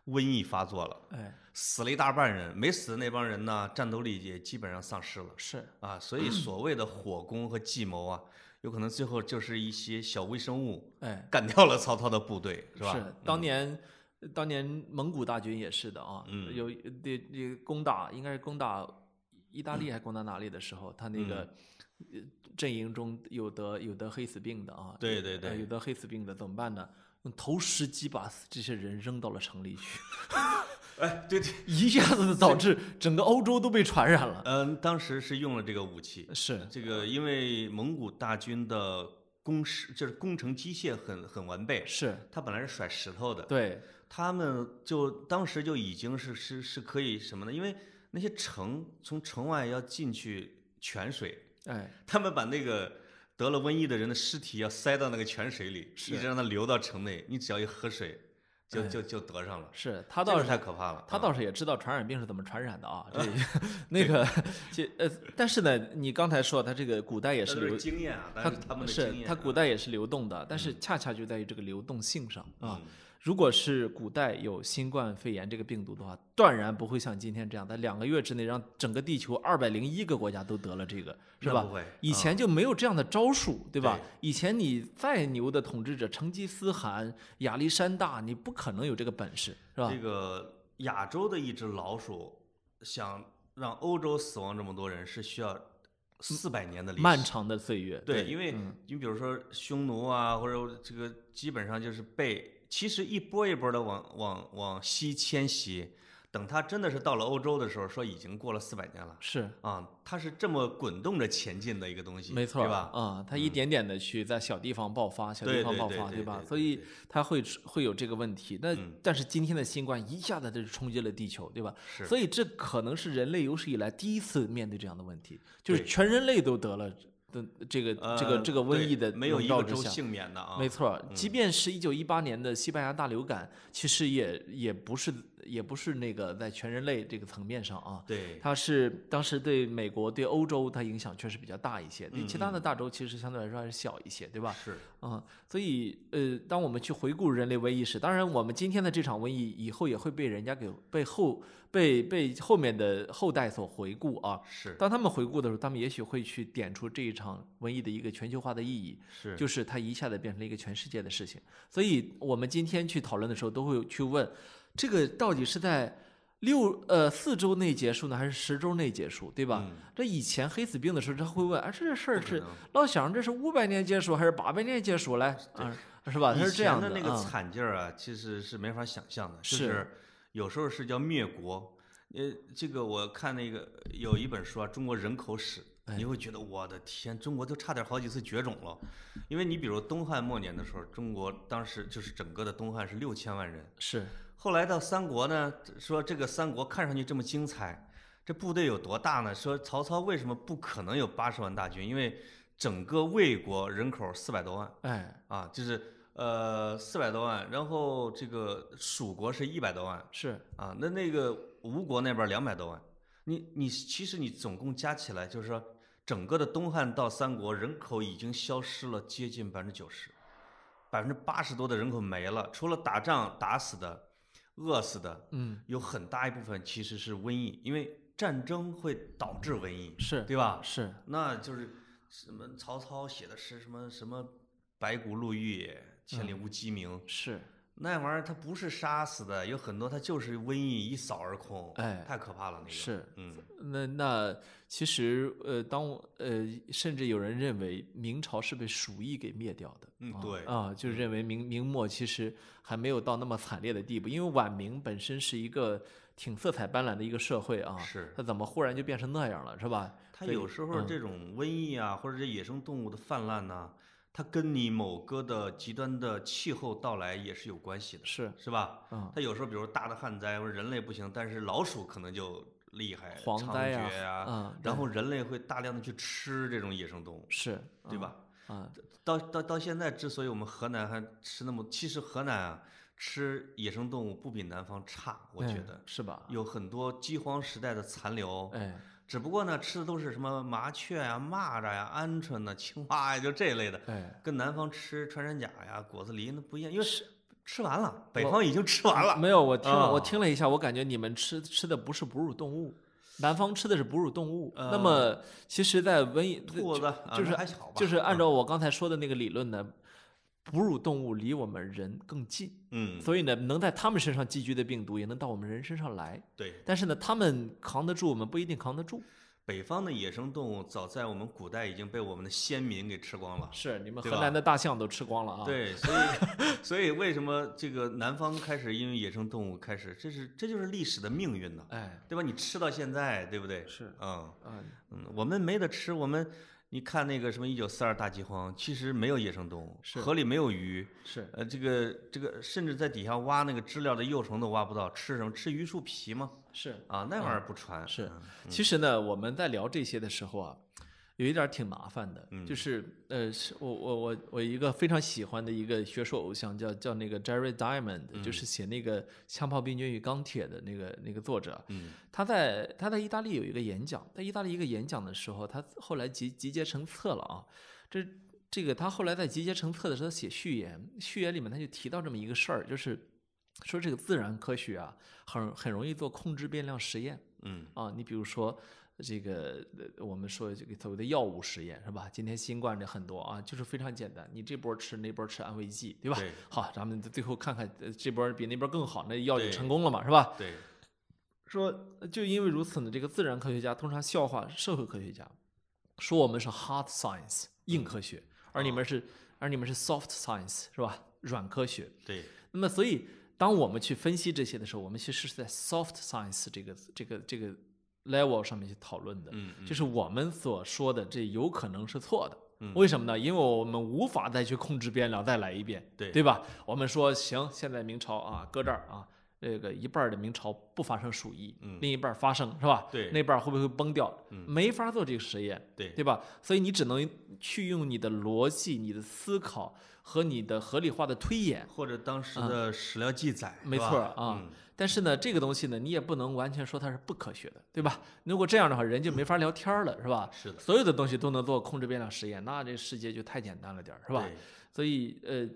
瘟疫发作了，哎，死了一大半人，没死的那帮人呢，战斗力也基本上丧失了是，啊。所以所谓的火攻和计谋啊，有可能最后就是一些小微生物哎，干掉了曹操的部队，是吧？是，当年。当年蒙古大军也是的啊，嗯有这这攻打应该是攻打意大利还是攻打哪里的时候，他那个阵营中有得有得黑死病的啊，对对对呃有得黑死病的怎么办呢？用投石机把这些人扔到了城里去，哎，对对，一下子导致整个欧洲都被传染了。嗯，当时是用了这个武器，是，这个因为蒙古大军的工事就是工程机械很很完备，是，他本来是甩石头的，对，他们就当时就已经是是是可以什么呢？因为那些城从城外要进去泉水，哎，他们把那个得了瘟疫的人的尸体要塞到那个泉水里，一直让它流到城内，你只要一喝水，就哎就就得上了。是他倒是太可怕了，他啊倒是也知道传染病是怎么传染的啊，这 那个，这呃，但是呢，你刚才说他这个古代也是是流，经验啊，他他们的是经验啊，他古代也是流动的，但是恰恰就在于这个流动性上啊。嗯如果是古代有新冠肺炎这个病毒的话，断然不会像今天这样，在两个月之内让整个地球二百零一个国家都得了这个，是吧不会？以前就没有这样的招数，对吧？以前你再牛的统治者，成吉思汗、亚历山大，你不可能有这个本事，是吧这？个亚洲的一只老鼠，想让欧洲死亡这么多人，是需要四百年的历史。漫长的岁月，对，因为嗯你比如说匈奴啊，或者这个基本上就是被，其实一波一波的往往往西迁徙，等它真的是到了欧洲的时候，说已经过了四百年了是。啊，它是这么滚动着前进的一个东西，没错，对吧？啊，它一点点的去在小地方爆发，小地方爆发，对吧？所以对。它会会有这个问题。那嗯。但是今天的新冠一下子就冲击了地球，对吧？是。所以这可能是人类有史以来第一次面对这样的问题，就是全人类都得了的这个这个呃这个瘟疫的没有笼一个州。幸免的啊，没错，即便是一九一八年的西班牙大流感，其实也也不是也不是那个在全人类这个层面上啊，对，它是当时对美国、对欧洲，它影响确实比较大一些。对嗯其他的大洲其实相对来说还是小一些，对吧？是嗯、所以呃，当我们去回顾人类瘟疫史，当然我们今天的这场瘟疫以后也会被人家给被后被被后面的后代所回顾啊。是当他们回顾的时候，他们也许会去点出这一场瘟疫的一个全球化的意义，是，就是它一下子变成了一个全世界的事情。所以我们今天去讨论的时候，都会去问，这个到底是在六呃四周内结束呢，还是十周内结束，对吧？嗯这以前黑死病的时候，他会问，啊，这事儿是老想这是五百年结束还是八百年结束来啊？是吧？他是这样前的那个啊惨劲儿啊，其实是没法想象的，就是是有时候是叫灭国。呃，这个我看那个有一本书啊，《中国人口史》，哎你会觉得我的天，中国都差点好几次绝种了。因为你比如东汉末年的时候，中国当时就是整个的东汉是六千万人，是后来到三国呢，说这个三国看上去这么精彩，这部队有多大呢？说曹操为什么不可能有八十万大军？因为整个魏国人口四百多万。哎啊，就是呃四百多万，然后这个蜀国是一百多万是啊，那那个吴国那边两百多万，你你其实你总共加起来就是说，整个的东汉到三国人口已经消失了接近百分之九十，百分之八十多的人口没了，除了打仗打死的、饿死的，嗯。有很大一部分其实是瘟疫，因为战争会导致瘟疫，是对吧？是。那就是什么曹操写的诗，什么什么白骨露玉也，千里无鸡鸣，是那玩意儿它不是杀死的，有很多它就是瘟疫一扫而空，哎太可怕了那个。是嗯，那那其实呃，当呃，甚至有人认为明朝是被鼠疫给灭掉的。啊嗯对啊，就认为明明末其实还没有到那么惨烈的地步，因为晚明本身是一个挺色彩斑斓的一个社会啊，是它怎么忽然就变成那样了，是吧？它有时候嗯这种瘟疫啊，或者这野生动物的泛滥呐、它跟你某个的极端的气候到来也是有关系的，是是吧？嗯它有时候比如大的旱灾或者人类不行，但是老鼠可能就厉害，蝗猖灾呀獗呀，嗯然后人类会大量的去吃这种野生动物，是对？吧？啊，到到到现在，之所以我们河南还吃那么，其实河南啊吃野生动物不比南方差，我觉哎得是吧？有很多饥荒时代的残留。哎，只不过呢，吃的都是什么麻雀呀、蚂蚱呀、鹌鹑呐、青蛙呀，就这一类的，哎，跟南方吃穿山甲呀、果子狸那不一样，因为是吃完了，北方已经吃完了。没有，我听了，我啊听了一下，我感觉你们吃吃的不是哺乳动物，南方吃的是哺乳动物。那呃么，其实，在瘟疫兔子啊就是那还好吧就是按嗯照我刚才说的那个理论呢，哺乳动物离我们人更近，嗯，所以呢，能在它们身上寄居的病毒也能到我们人身上来。对，但是呢，它们扛得住，我们不一定扛得住。北方的野生动物早在我们古代已经被我们的先民给吃光了。是你们河南的大象都吃光了啊？，对，所以所以为什么这个南方开始因为野生动物开始，这是这就是历史的命运呢，哎，对吧？你吃到现在，对不对？是嗯嗯，嗯，我们没得吃，我们你看那个什么一九四二大饥荒，其实没有野生动物，是河里没有鱼，是呃，这个这个甚至在底下挖那个知了的幼虫都挖不到，吃什么？吃榆树皮吗？是。啊，那玩意儿不传。是嗯其实呢，我们在聊这些的时候啊，有一点挺麻烦的，嗯。就是呃，是我我我我一个非常喜欢的一个学术偶像叫叫那个 Jerry Diamond，、就是写那个《枪炮、病菌与钢铁》的那个那个作者，嗯。他在他在意大利有一个演讲，在意大利一个演讲的时候，他后来集集结成册了啊，这这个他后来在集结成册的时候他写序言，序言里面他就提到这么一个事儿，就是说这个自然科学啊，很很容易做控制变量实验嗯。啊。你比如说这个，呃我们说这个所谓的药物实验是吧？今天新冠这很多啊，就是非常简单，你这波吃那波吃安慰剂，对吧？对好，咱们最后看看呃这波比那波更好，那药就成功了嘛，是吧？对，说就因为如此呢，这个自然科学家通常笑话社会科学家，说我们是 hard science 硬科学，而你们是而你们是 soft science 是吧？软科学。对，那么所以当我们去分析这些的时候，我们其实是在 soft science 这个这个这个 level 上面去讨论的，就是我们所说的这有可能是错的。嗯为什么呢？因为我们无法再去控制变量，再来一遍，对对吧？我们说行，现在明朝啊，搁这儿啊，这个一半儿的明朝不发生鼠疫，嗯另一半儿发生，是吧？对那半儿会不会崩掉？嗯没法做这个实验，对对吧？所以你只能去用你的逻辑、你的思考和你的合理化的推演。或者当时的史料记载，没错啊嗯但是呢，这个东西呢，你也不能完全说它是不科学的，对吧？如果这样的话，人就没法聊天儿了，是吧？是的，所有的东西都能做控制变量实验，那这世界就太简单了点儿，是吧？对所以呃，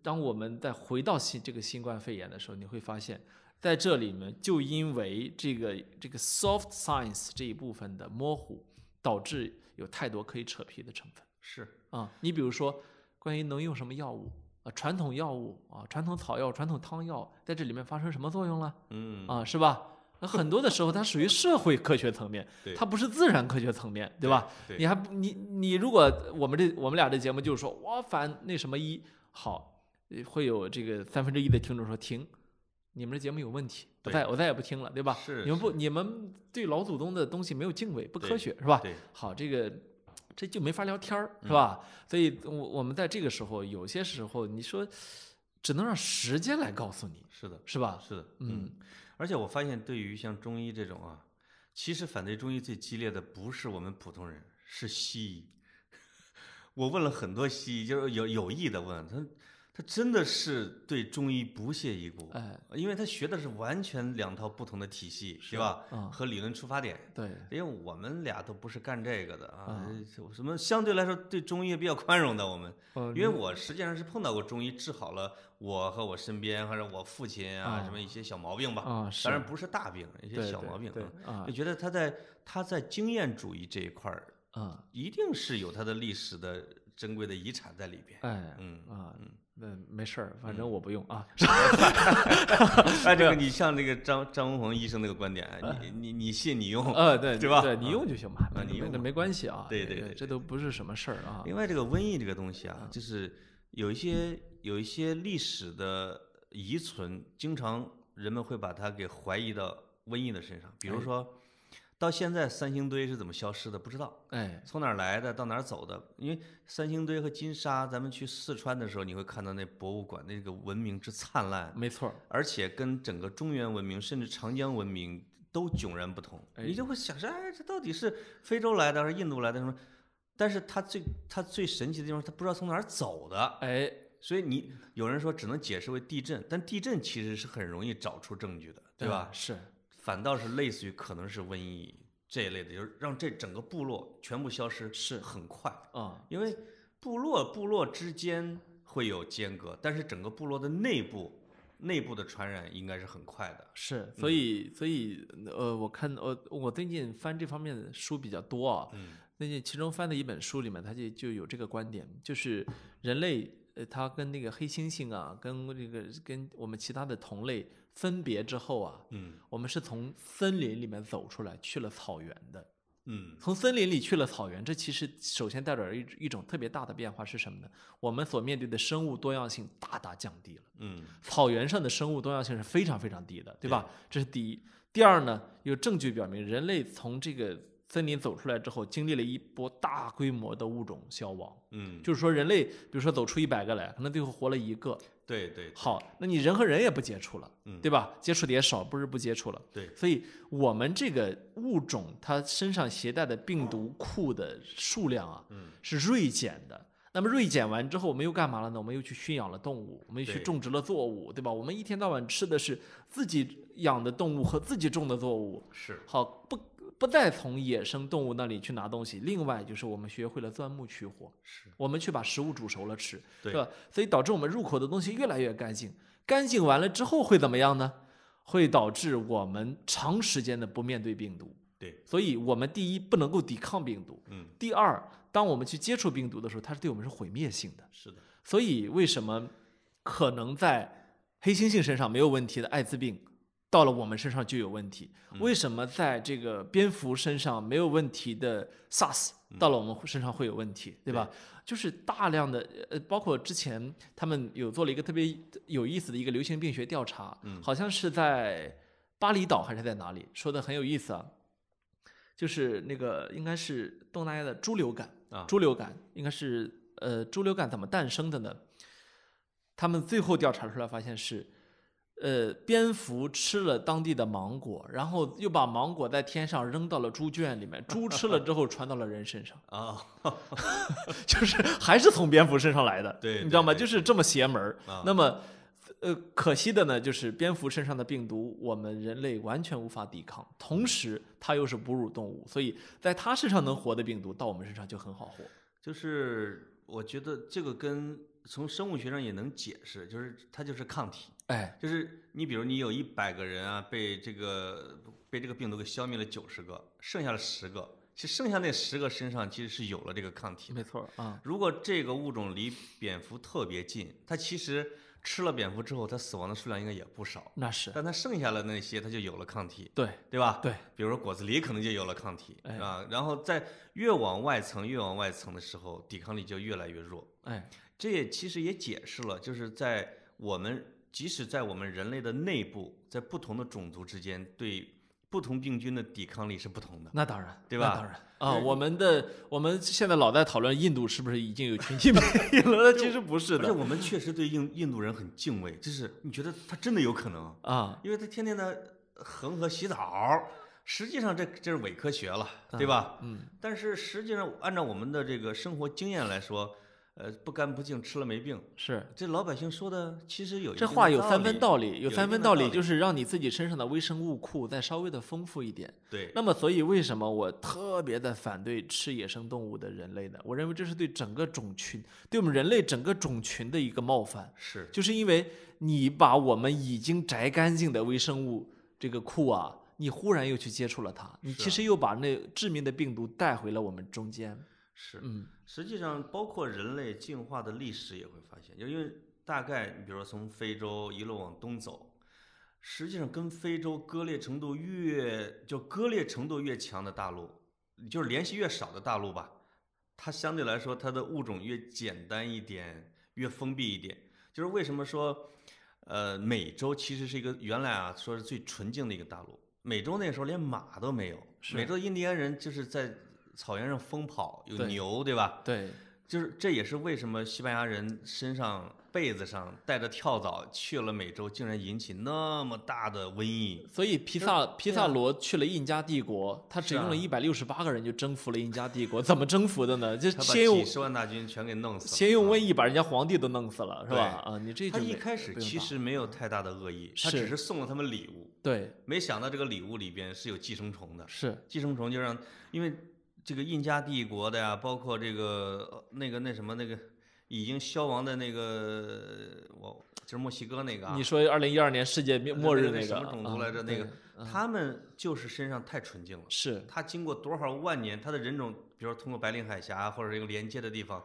当我们再回到新这个新冠肺炎的时候，你会发现，在这里面就因为这个这个 soft science 这一部分的模糊，导致有太多可以扯皮的成分是，啊。你比如说，关于能用什么药物啊，传统药物啊，传统草药、传统汤药在这里面发生什么作用了嗯啊，是吧？那很多的时候，它属于社会科学层面对，它不是自然科学层面，对吧？对你还不你你如果我们这我们俩这节目就是说我反那什么一好，呃会有这个三分之一的听众说停，你们这节目有问题，我对再我再也不听了，对吧？是你们不你们对老祖宗的东西没有敬畏，不科学是吧？对，好，这个这就没法聊天儿，嗯是吧？所以我我们在这个时候，有些时候你说只能让时间来告诉你，是的，是吧？是的，嗯，而且我发现，对于像中医这种啊，其实反对中医最激烈的不是我们普通人，是西医。我问了很多西医，就是有有意的问他，他真的是对中医不屑一顾，哎，因为他学的是完全两套不同的体系，是对吧？嗯和理论出发点。对，因为我们俩都不是干这个的啊嗯，什么相对来说对中医也比较宽容的我们，呃因为我实际上是碰到过中医治好了我和我身边或者我父亲啊啊什么一些小毛病吧，啊，是当然不是大病，一些小毛病对啊，啊就觉得他在他在经验主义这一块儿啊，一定是有他的历史的珍贵的遗产在里边。哎，嗯啊，那没事儿，反正我不用啊。哎，这个你像那个张张文宏医生那个观点，你你你信你用。呃，对 对吧对你啊用就行吧，那啊你用吧那没关系啊。对对对这都不是什么事儿啊。另外，这个瘟疫这个东西啊，就是有一些有一些历史的遗存，经常人们会把它给怀疑到瘟疫的身上。比如哎说，到现在三星堆是怎么消失的，不知道。哎，从哪儿来的，到哪儿走的？因为三星堆和金沙，咱们去四川的时候，你会看到那博物馆那个文明之灿烂，没错，而且跟整个中原文明，甚至长江文明都迥然不同。哎你就会想说，哎，这到底是非洲来的还是印度来的什么？但是它最它最神奇的地方，它不知道从哪儿走的。哎，所以你有人说只能解释为地震，但地震其实是很容易找出证据的，对吧？嗯是，反倒是类似于可能是瘟疫这一类的，就是让这整个部落全部消失是很快。啊，因为部落部落之间会有间隔，但是整个部落的内部内部的传染应该是很快的。是，所以所以呃，我看呃，我最近翻这方面的书比较多啊。嗯最近其中翻的一本书里面，它就就有这个观点，就是人类呃，它跟那个黑猩猩啊，跟这个跟我们其他的同类分别之后啊，嗯我们是从森林里面走出来，去了草原的。嗯从森林里去了草原，这其实首先代表着一一种特别大的变化是什么呢？我们所面对的生物多样性大大降低了。嗯草原上的生物多样性是非常非常低的，对吧？这是第一。第二呢，有证据表明，人类从这个森林走出来之后，经历了一波大规模的物种消亡。嗯，就是说，人类比如说走出一百个来，可能最后活了一个。对对好，那你人和人也不接触了，嗯对吧？接触的也少，不是不接触了。对，所以我们这个物种它身上携带的病毒库的数量啊，嗯是锐减的。那么锐减完之后，我们又干嘛了呢？我们又去驯养了动物，我们又去种植了作物，对吧？我们一天到晚吃的是自己养的动物和自己种的作物。是好，不不再从野生动物那里去拿东西。另外就是我们学会了钻木取火，是，我们去把食物煮熟了吃，对吧？所以导致我们入口的东西越来越干净。干净完了之后会怎么样呢？会导致我们长时间的不面对病毒。对，所以我们第一不能够抵抗病毒，嗯，第二，当我们去接触病毒的时候，它是对我们是毁灭性的。是的，所以为什么可能在黑猩猩身上没有问题的艾滋病，到了我们身上就有问题？为什么在这个蝙蝠身上没有问题的 SARS，到了我们身上会有问题，对吧？就是大量的呃，包括之前他们有做了一个特别有意思的一个流行病学调查，好像是在巴厘岛还是在哪里，说的很有意思啊。就是那个应该是东南亚的猪流感啊，猪流感应该是呃，猪流感怎么诞生的呢？他们最后调查出来发现是，呃，蝙蝠吃了当地的芒果，然后又把芒果在天上扔到了猪圈里面，猪吃了之后传到了人身上 啊，就是还是从蝙蝠身上来的，对，你知道吗？就是这么邪门儿。啊那么。呃，可惜的呢，就是蝙蝠身上的病毒，我们人类完全无法抵抗。同时，它又是哺乳动物，所以在它身上能活的病毒，到我们身上就很好活。就是我觉得这个跟从生物学上也能解释，就是它就是抗体。哎，就是你比如你有一百个人啊，被这个被这个病毒给消灭了九十个，剩下了十个，其实剩下那十个身上其实是有了这个抗体。没错啊。如果这个物种离蝙蝠特别近，它其实。吃了蝙蝠之后，它死亡的数量应该也不少。那是，但它剩下的那些，它就有了抗体。对，对吧？对，比如说果子狸可能就有了抗体，是吧？然后在越往外层、越往外层的时候，抵抗力就越来越弱。哎，这也其实也解释了，就是在我们即使在我们人类的内部，在不同的种族之间，对不同病菌的抵抗力是不同的。那当然，对吧？当然。啊，我们的我们现在老在讨论印度是不是已经有群体免疫了？其实不是的。而且我们确实对印印度人很敬畏，就是你觉得他真的有可能啊？因为他天天的恒河洗澡，实际上这这是伪科学了，对吧？嗯。但是实际上按照我们的这个生活经验来说。呃，不干不净，吃了没病。是这老百姓说的，其实有这话有三分道理，有三分道理，就是让你自己身上的微生物库再稍微的丰富一点。对。那么，所以为什么我特别的反对吃野生动物的人类呢？我认为这是对整个种群，对我们人类整个种群的一个冒犯。是。就是因为你把我们已经摘干净的微生物这个库啊，你忽然又去接触了它，你其实又把那致命的病毒带回了我们中间。是，嗯，实际上包括人类进化的历史也会发现，就因为大概你比如说从非洲一路往东走，实际上跟非洲割裂程度越就割裂程度越强的大陆，就是联系越少的大陆吧，它相对来说它的物种越简单一点，越封闭一点。就是为什么说，呃，美洲其实是一个原来啊说是最纯净的一个大陆，美洲那时候连马都没有，美洲印第安人就是在。草原上疯跑有牛，对吧？对，就是这也是为什么西班牙人身上被子上带着跳蚤去了美洲，竟然引起那么大的瘟疫。所以皮萨皮萨罗去了印加帝国，他只用了一百六十八个人就征服了印加帝国。怎么征服的呢？就先用几十万大军全给弄死了，先用瘟疫把人家皇帝都弄死了，是吧？啊，你这他一开始其实没有太大的恶意，他只是送了他们礼物。对，没想到这个礼物里边是有寄生虫的。是寄生虫就让因为。这个印加帝国的呀，包括这个那个那什么那个已经消亡的那个，我就是墨西哥那个。你说二零一二年世界末日那个什么种族来着？那个他们就是身上太纯净了。是。他经过多少万年，他的人种，比如说通过白令海峡或者一个连接的地方，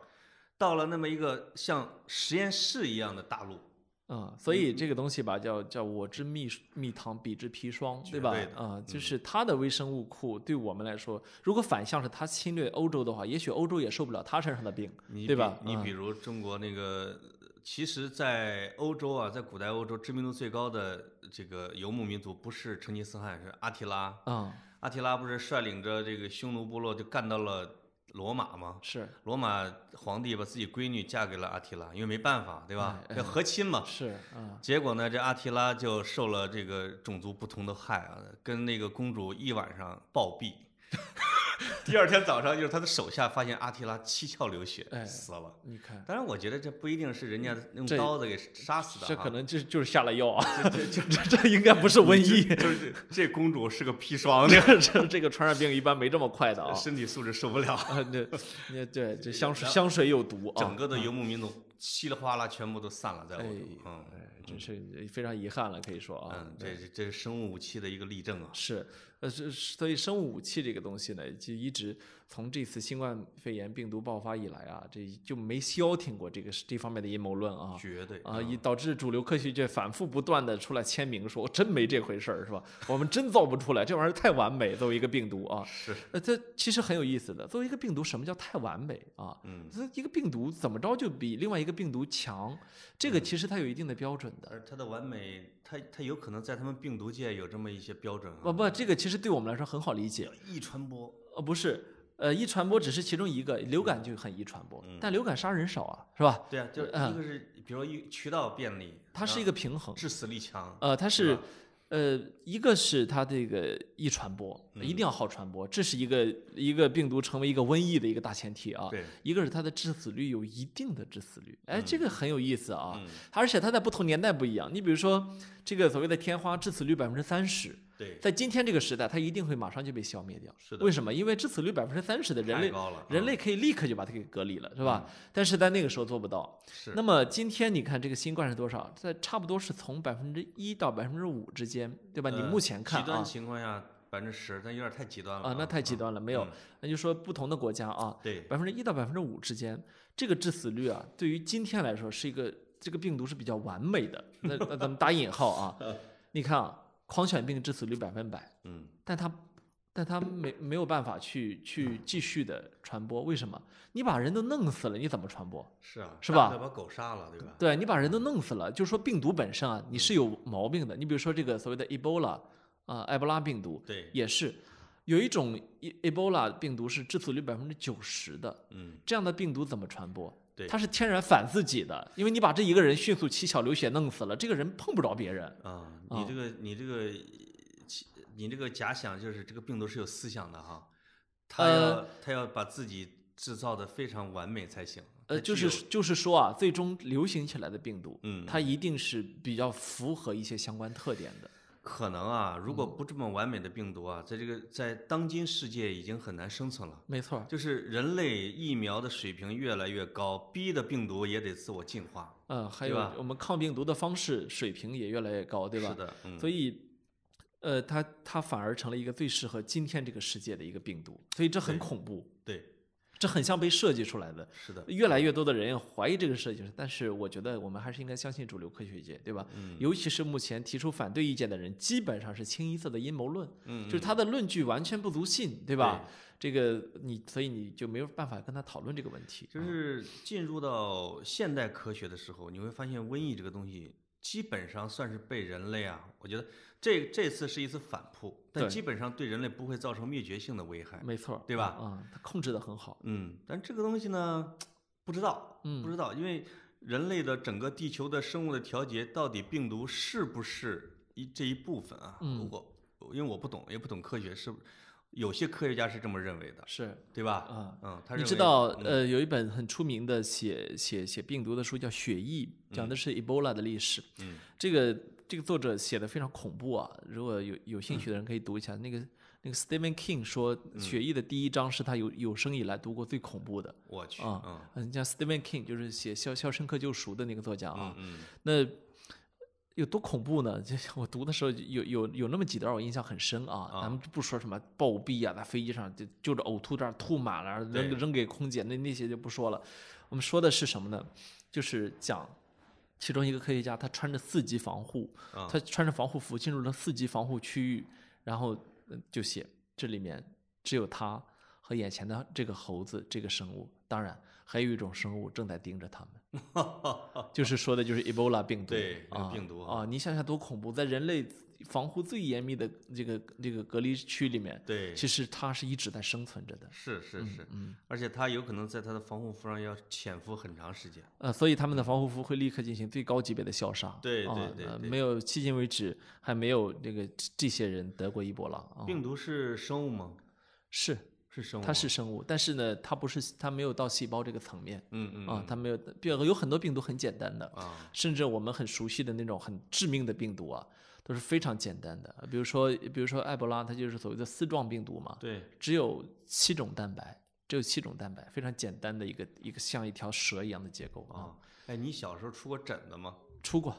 到了那么一个像实验室一样的大陆。嗯，所以这个东西吧，叫叫我之蜜蜜糖，彼之砒霜，对吧？啊，就是它的微生物库对我们来说，如果反向是它侵略欧洲的话，也许欧洲也受不了它身上的病，对吧？你比如中国那个，其实，在欧洲啊，在古代欧洲知名度最高的这个游牧民族，不是成吉思汗，是阿提拉。啊，阿提拉不是率领着这个匈奴部落就干到了。罗马嘛，是罗马皇帝把自己闺女嫁给了阿提拉，因为没办法，对吧？要和亲嘛。是，结果呢，这阿提拉就受了这个种族不同的害啊，跟那个公主一晚上暴毙。第二天早上，就是他的手下发现阿提拉七窍流血，死了。你看，当然，我觉得这不一定是人家用刀子给杀死的，这可能就就是下了药啊。这这 这应该不是瘟疫，就是这公主是个砒霜。这这这个传染病一般没这么快的啊，身体素质受不了。这，那对这香水香水有毒啊。整个的游牧民族稀里哗啦全部都散了在欧哎洲。嗯哎，真是非常遗憾了，可以说啊。嗯，这是这是生物武器的一个例证啊。是，呃，是，所以生物武器这个东西呢，就一直从这次新冠肺炎病毒爆发以来啊，这就没消停过这个这方面的阴谋论啊。绝对啊，以导致主流科学界反复不断的出来签名说，真没这回事儿，是吧？我们真造不出来，这玩意儿太完美，作为一个病毒啊。是，呃，这其实很有意思的。作为一个病毒，什么叫太完美啊？嗯，这一个病毒怎么着就比另外一个病毒强？这个其实它有一定的标准的。而它的完美，它它有可能在他们病毒界有这么一些标准啊。不不，这个其实对我们来说很好理解。易传播，呃，不是，呃，易传播只是其中一个，流感就很易传播，但流感杀人少啊，是吧？对啊，就是嗯一个是比如一渠道便利，它是一啊个平衡。致死力强。呃，它是是，呃，一个是它这个易传播，一定要好传播，这是一个一个病毒成为一个瘟疫的一个大前提啊。对，一个是它的致死率有一定的致死率，哎，这个很有意思啊。嗯而且它在不同年代不一样。你比如说这个所谓的天花致死率百分之三十，对，在今天这个时代，它一定会马上就被消灭掉。是的为什么？因为致死率百分之三十的人类人类可以立刻就把它给隔离了，是吧？但是在那个时候做不到。是那么今天你看这个新冠是多少？在差不多是从百分之一到百分之五之间，对吧？你呃目前看极端啊情况下百分之十，那有点太极端了啊，那太极嗯端了，没有嗯。那就说不同的国家啊，对，百分之一到百分之五之间，这个致死率啊，对于今天来说是一个这个病毒是比较完美的。那那咱们打引号啊，你看啊，狂犬病致死率百分百，嗯，但它但它没没有办法去去继续的传播，为什么？你把人都弄死了，你怎么传播？是啊，是吧大不了把狗杀了，对吧？对你把人都弄死了，就是说病毒本身啊，你是有毛病的。你比如说这个所谓的 Ebola 啊、埃博拉病毒对，也是有一种 E- Ebola 病毒是致死率百分之九十的，嗯，这样的病毒怎么传播？对他是天然反自己的，因为你把这一个人迅速七窍流血弄死了，这个人碰不着别人。啊，啊你这个你这个你这个假想就是这个病毒是有思想的哈，它呃要它要把自己制造的非常完美才行。呃，就是就是说啊，最终流行起来的病毒，嗯它一定是比较符合一些相关特点的。可能啊，如嗯。果不这么完美的病毒啊，在这个在当今世界已经很难生存了。没错，就是人类疫苗的水平越来越高，逼的病毒也得自我进化，嗯，还有我们抗病毒的方式水平也越来越高，对吧？是的，嗯，所以，呃，它它反而成了一个最适合今天这个世界的一个病毒，所以这很恐怖，对，这很像被设计出来的。是的，越来越多的人要怀疑这个设计，但是我觉得我们还是应该相信主流科学界，对吧？嗯尤其是目前提出反对意见的人，基本上是清一色的阴谋论，嗯，就是他的论据完全不足信，对吧？这个你，所以你就没有办法跟他讨论这个问题。啊就是进入到现代科学的时候，你会发现瘟疫这个东西基本上算是被人类啊，我觉得这这次是一次反扑，但基本上对人类不会造成灭绝性的危害。没错，对吧啊，它控制的很好。嗯，但这个东西呢，不知道，嗯不知道，因为人类的整个地球的生物的调节，到底病毒是不是一这一部分啊？嗯我因为我不懂，也不懂科学，是有些科学家是这么认为的，是，对吧？嗯嗯，他你知道，嗯呃，有一本很出名的写写写病毒的书叫《血疫》，讲的是 Ebola 的历史。嗯这个这个作者写的非常恐怖啊！如果有有兴趣的人可以读一下。那个那个 Stephen King 说，嗯《血疫》的第一章是他有有生以来读过最恐怖的我去，啊嗯。嗯，像 Stephen King 就是写《肖肖申克救赎》的那个作家啊嗯，嗯那有多恐怖呢？就我读的时候有有有那么几段我印象很深啊。啊咱们不说什么暴毙啊，在飞机上就就着呕吐袋吐满了，扔扔给空姐，那那些就不说了。我们说的是什么呢？就是讲其中一个科学家，他穿着四级防护，啊他穿着防护服进入了四级防护区域，然后呃就写这里面只有他和眼前的这个猴子这个生物，当然还有一种生物正在盯着他们。就是说的就是 Ebola 病毒，对啊病毒啊，你想想多恐怖，在人类防护最严密的这个这个隔离区里面，对，其实它是一直在生存着的。是是是，嗯，而且它有可能在它的防护服上要潜伏很长时间。呃，所以他们的防护服会立刻进行最高级别的消杀。对对对对没有迄今为止还没有这个这这些人得过伊波拉啊。病毒是生物吗？是，是生物，它是生物，但是呢，它不是，它没有到细胞这个层面嗯嗯啊，它没有，比如有很多病毒很简单的，啊甚至我们很熟悉的那种很致命的病毒啊，都是非常简单的。比如说，比如说埃博拉，它就是所谓的丝状病毒嘛，对只有七种蛋白，只有七种蛋白，非常简单的一个一个像一条蛇一样的结构啊。哎，你小时候出过疹子吗？出过，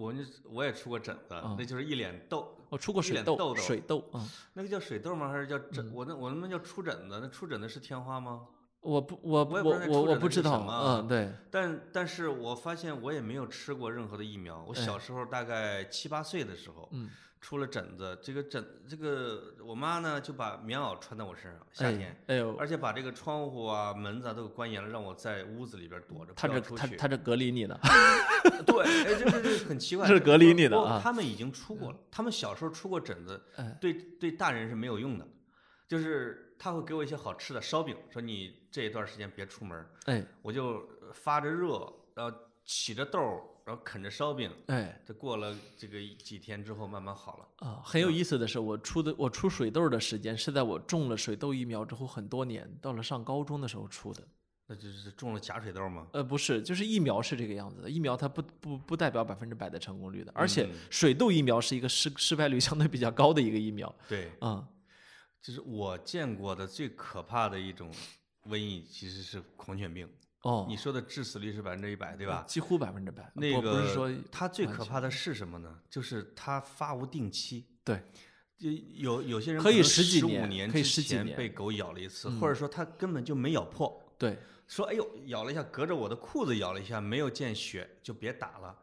我那我也出过疹子，那就是一脸痘。我出过一水痘，脸痘痘水痘，嗯，那个叫水痘吗？还是叫疹？我那我那叫出疹子，那出疹子是天花吗？我不，我我我我不知道，啊嗯，对，但但是我发现我也没有吃过任何的疫苗。我小时候大概七八岁的时候，嗯，出了疹子，这个疹这个我妈呢就把棉袄穿在我身上，夏天，哎，哎呦，而且把这个窗户啊、门子啊都给关严了，让我在屋子里边躲着，他这。他他这隔离你呢，对，哎，这这这很奇怪，是隔离你的啊。他们已经出过了，他们小时候出过疹子哎，对对大人是没有用的，就是他会给我一些好吃的烧饼，说你这一段时间别出门，哎。我就发着热，然后起着痘儿，然后啃着烧饼。哎这过了这个几天之后，慢慢好了。啊，很有意思的是，我出的我出水痘的时间是在我种了水痘疫苗之后很多年，到了上高中的时候出的。那就是种了假水痘吗？呃，不是，就是疫苗是这个样子的，疫苗它不不不代表百分之百的成功率的，而且嗯水痘疫苗是一个失失败率相对比较高的一个疫苗对，啊。就是我见过的最可怕的一种瘟疫，其实是狂犬病。哦，你说的致死率是百分之一百，对吧？几乎百分之百。那不不是个说它最可怕的是什么呢？就是它发无定期。对，就有有些人可以能十几年可以之十几年被狗咬了一次，或者说它根本就没咬破。对，说哎呦咬了一下，隔着我的裤子咬了一下，没有见血，就别打了。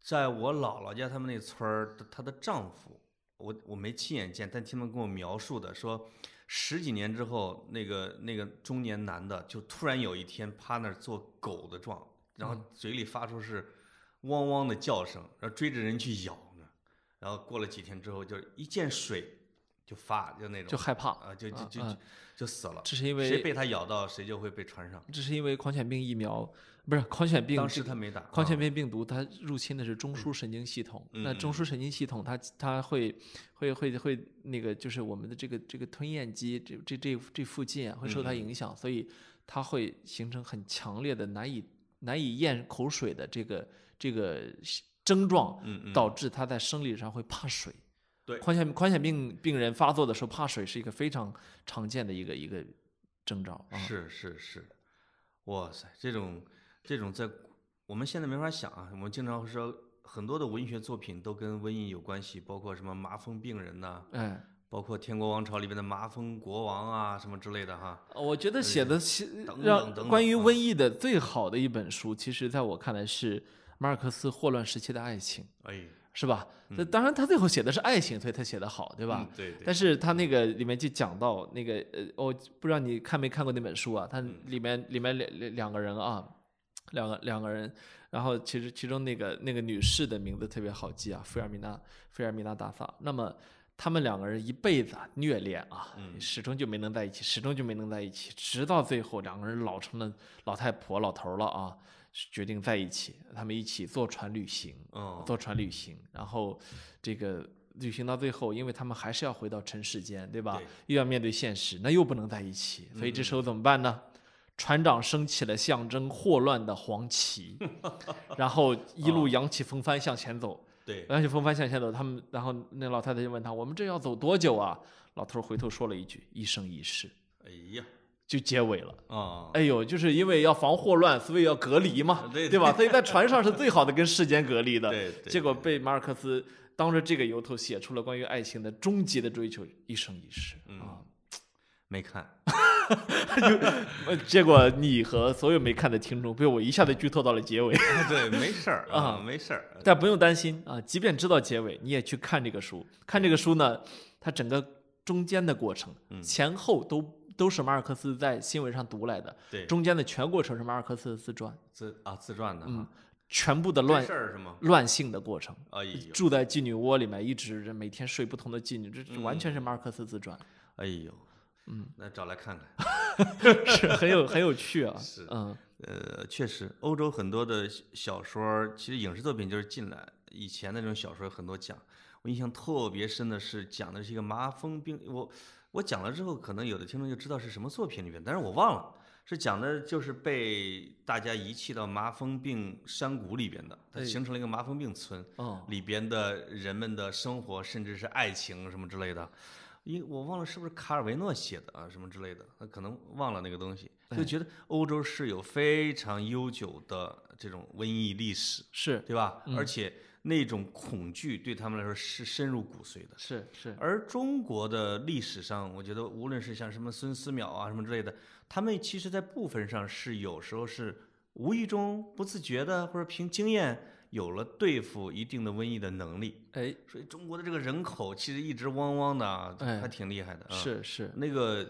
在我姥姥家他们那村儿，她的丈夫，我我没亲眼见，但听他们跟我描述的，说十几年之后，那个那个中年男的就突然有一天趴那儿做狗的状，然后嘴里发出是汪汪的叫声，然后追着人去咬呢，然后过了几天之后，就一见水就发，就那种就害怕啊，就就就就死了。这是因为谁被它咬到，谁就会被传上。这是因为狂犬病疫苗不是狂犬病当时他没打，狂犬啊病病毒它入侵的是中枢神经系统，那嗯中枢神经系统它它会会会会那个就是我们的这个这个吞咽肌这这这这附近啊会受嗯它影响，所以它会形成很强烈的难以难以咽口水的这个这个症状，导致它在生理上会怕水。对狂犬狂犬病病人发作的时候怕水是一个非常常见的一个一个征兆啊。是是是，哇塞，这种这种在我们现在没法想啊。我们经常会说很多的文学作品都跟瘟疫有关系，包括什么麻风病人呐、哎，包括《天国王朝》里面的麻风国王啊，什么之类的哈。我觉得写的写让关于瘟疫的最好的一本书，其实在我看来是马尔克斯《霍乱时期的爱情》，哎，是吧？那当然，他最后写的是爱情，所以他写的好，对吧？嗯对对，但是他那个里面就讲到那个呃，我不知道你看没看过那本书啊？它嗯里面里面两两两个人啊，两个两个人，然后其实其中那个那个女士的名字特别好记啊，菲尔米娜菲尔米娜大萨。那么他们两个人一辈子啊虐恋啊，嗯始终就没能在一起，始终就没能在一起，直到最后两个人老成了老太婆老头儿了啊，决定在一起，他们一起坐船旅行。嗯，坐船旅行，然后这个旅行到最后，因为他们还是要回到尘世间，对吧？对又要面对现实，那又不能在一起，所以这时候怎么办呢？船长升起了象征霍乱的黄旗，然后一路扬起风帆向前走，对，扬起风帆向前走。他们，然后那老太太就问他：“我们这要走多久啊？”老头回头说了一句：“一生一世。哎呀，”就结尾了。啊，哎呦，就是因为要防霍乱，所以要隔离嘛，对对吧？所以在船上是最好的跟世间隔离的。对，结果被马尔克斯当着这个由头写出了关于爱情的终极的追求，一生一世嗯啊。没看，就结果你和所有没看的听众被我一下子剧透到了结尾，对，没事儿啊，啊没事儿，但不用担心啊，即便知道结尾，你也去看这个书。看这个书呢，它整个中间的过程，嗯前后都都是马尔克斯在新闻上读来的，对，中间的全过程是马尔克斯的自传，自啊自传的嗯哈，全部的乱事儿是吗？乱性的过程。哎呦，住在妓女窝里面，一直每天睡不同的妓女，这这完嗯全是马尔克斯自传，哎呦，嗯，那找来看看。是很有很有趣啊。是嗯，呃，确实，欧洲很多的小小说，其实影视作品就是进来。以前那种小说有很多讲，我印象特别深的是讲的是一个麻风病，我我讲了之后，可能有的听众就知道是什么作品里面，但是我忘了，是讲的就是被大家遗弃到麻风病山谷里边的，它哎形成了一个麻风病村，哦，里边的人们的生活，甚至是爱情什么之类的。因我忘了是不是卡尔维诺写的啊，什么之类的，他可能忘了那个东西，就觉得欧洲是有非常悠久的这种瘟疫历史，是对吧？而且那种恐惧对他们来说是深入骨髓的。是是，而中国的历史上，我觉得无论是像什么孙思邈啊什么之类的，他们其实在部分上是有时候是无意中不自觉的，或者凭经验有了对付一定的瘟疫的能力。哎，所以中国的这个人口其实一直汪汪的啊，哎还挺厉害的啊。是是，那个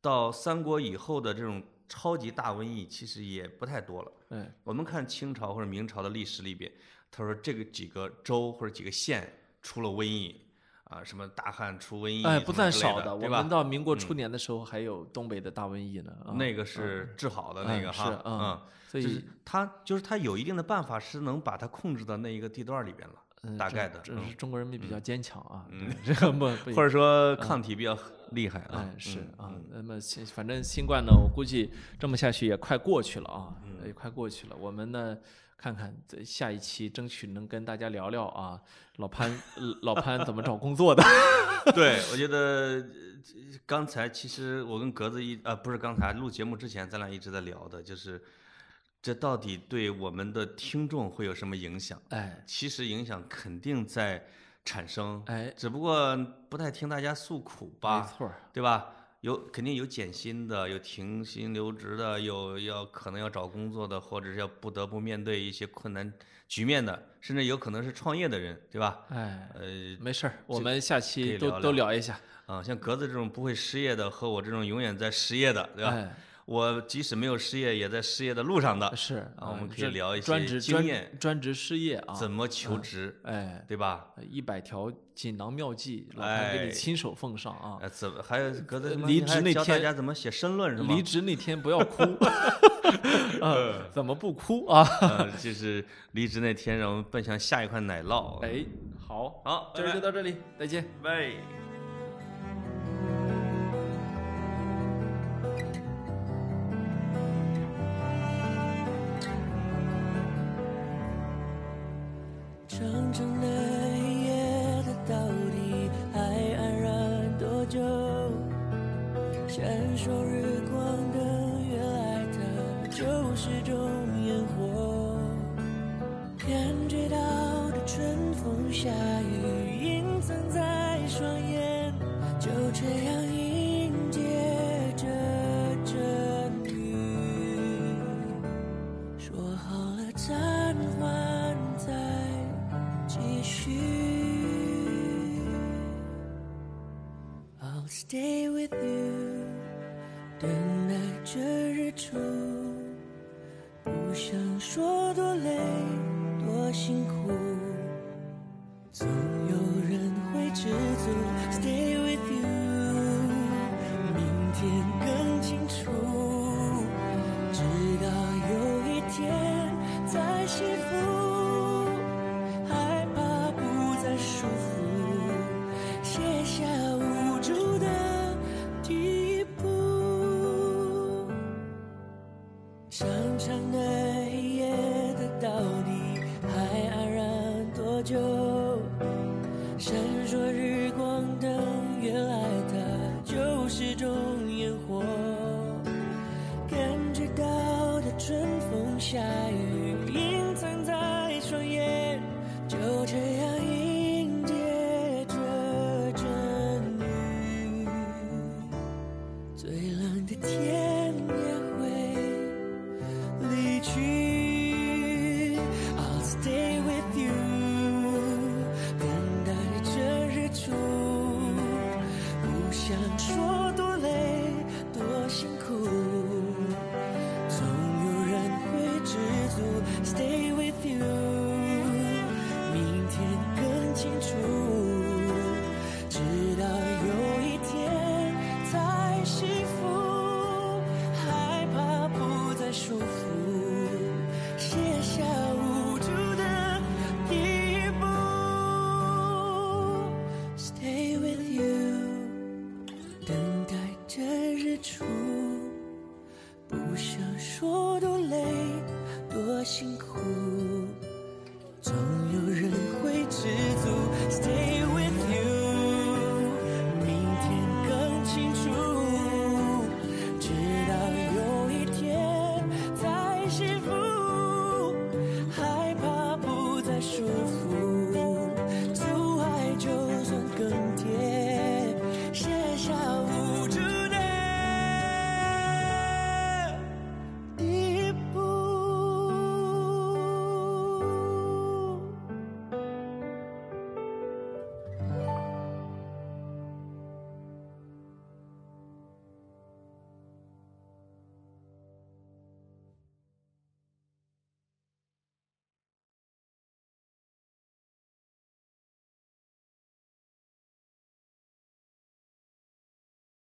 到三国以后的这种超级大瘟疫，其实也不太多了。哎，我们看清朝或者明朝的历史里边，他说这个几个州或者几个县出了瘟疫啊，什么大旱出瘟疫，哎，不算少的。我们？到民国初年的时候，还有东北的大瘟疫呢。啊那个是治好的那个哈，嗯嗯，所以他就是他有一定的办法是能把它控制到那一个地段里边了，嗯大概的，嗯这是中国人民比较坚强啊。对这个不不或者说抗体比较厉害啊哎，，是嗯啊，那么新反正新冠呢，我估计这么下去也快过去了啊，嗯也快过去了。我们呢，看看这下一期争取能跟大家聊聊啊，老潘呃老潘怎么找工作的。对，我觉得呃刚才其实我跟格子一啊，不是刚才录节目之前，咱俩一直在聊的，就是这到底对我们的听众会有什么影响？哎其实影响肯定在产生，哎，只不过不太听大家诉苦吧没，错儿，对吧？有肯定有减薪的，有停薪留职的，有要可能要找工作的，或者是要不得不面对一些困难局面的，甚至有可能是创业的人，对吧？哎，呃，没事儿，我们下期都都聊一下，啊，像格子这种不会失业的，和我这种永远在失业的，对吧？哎，我即使没有失业，也在失业的路上的，是啊我们可以聊一专职专些经验专职失业啊，怎么求职，哎，对吧？一百条锦囊妙计，老潘给哎你亲手奉上啊！呃，怎么还有格子离职那教大家怎么写申论是吗？离职那天不要哭，呃，怎么不哭啊？呃，就是离职那天，让我们奔向下一块奶酪。，哎，好，好，今儿就到这里，再见。拜。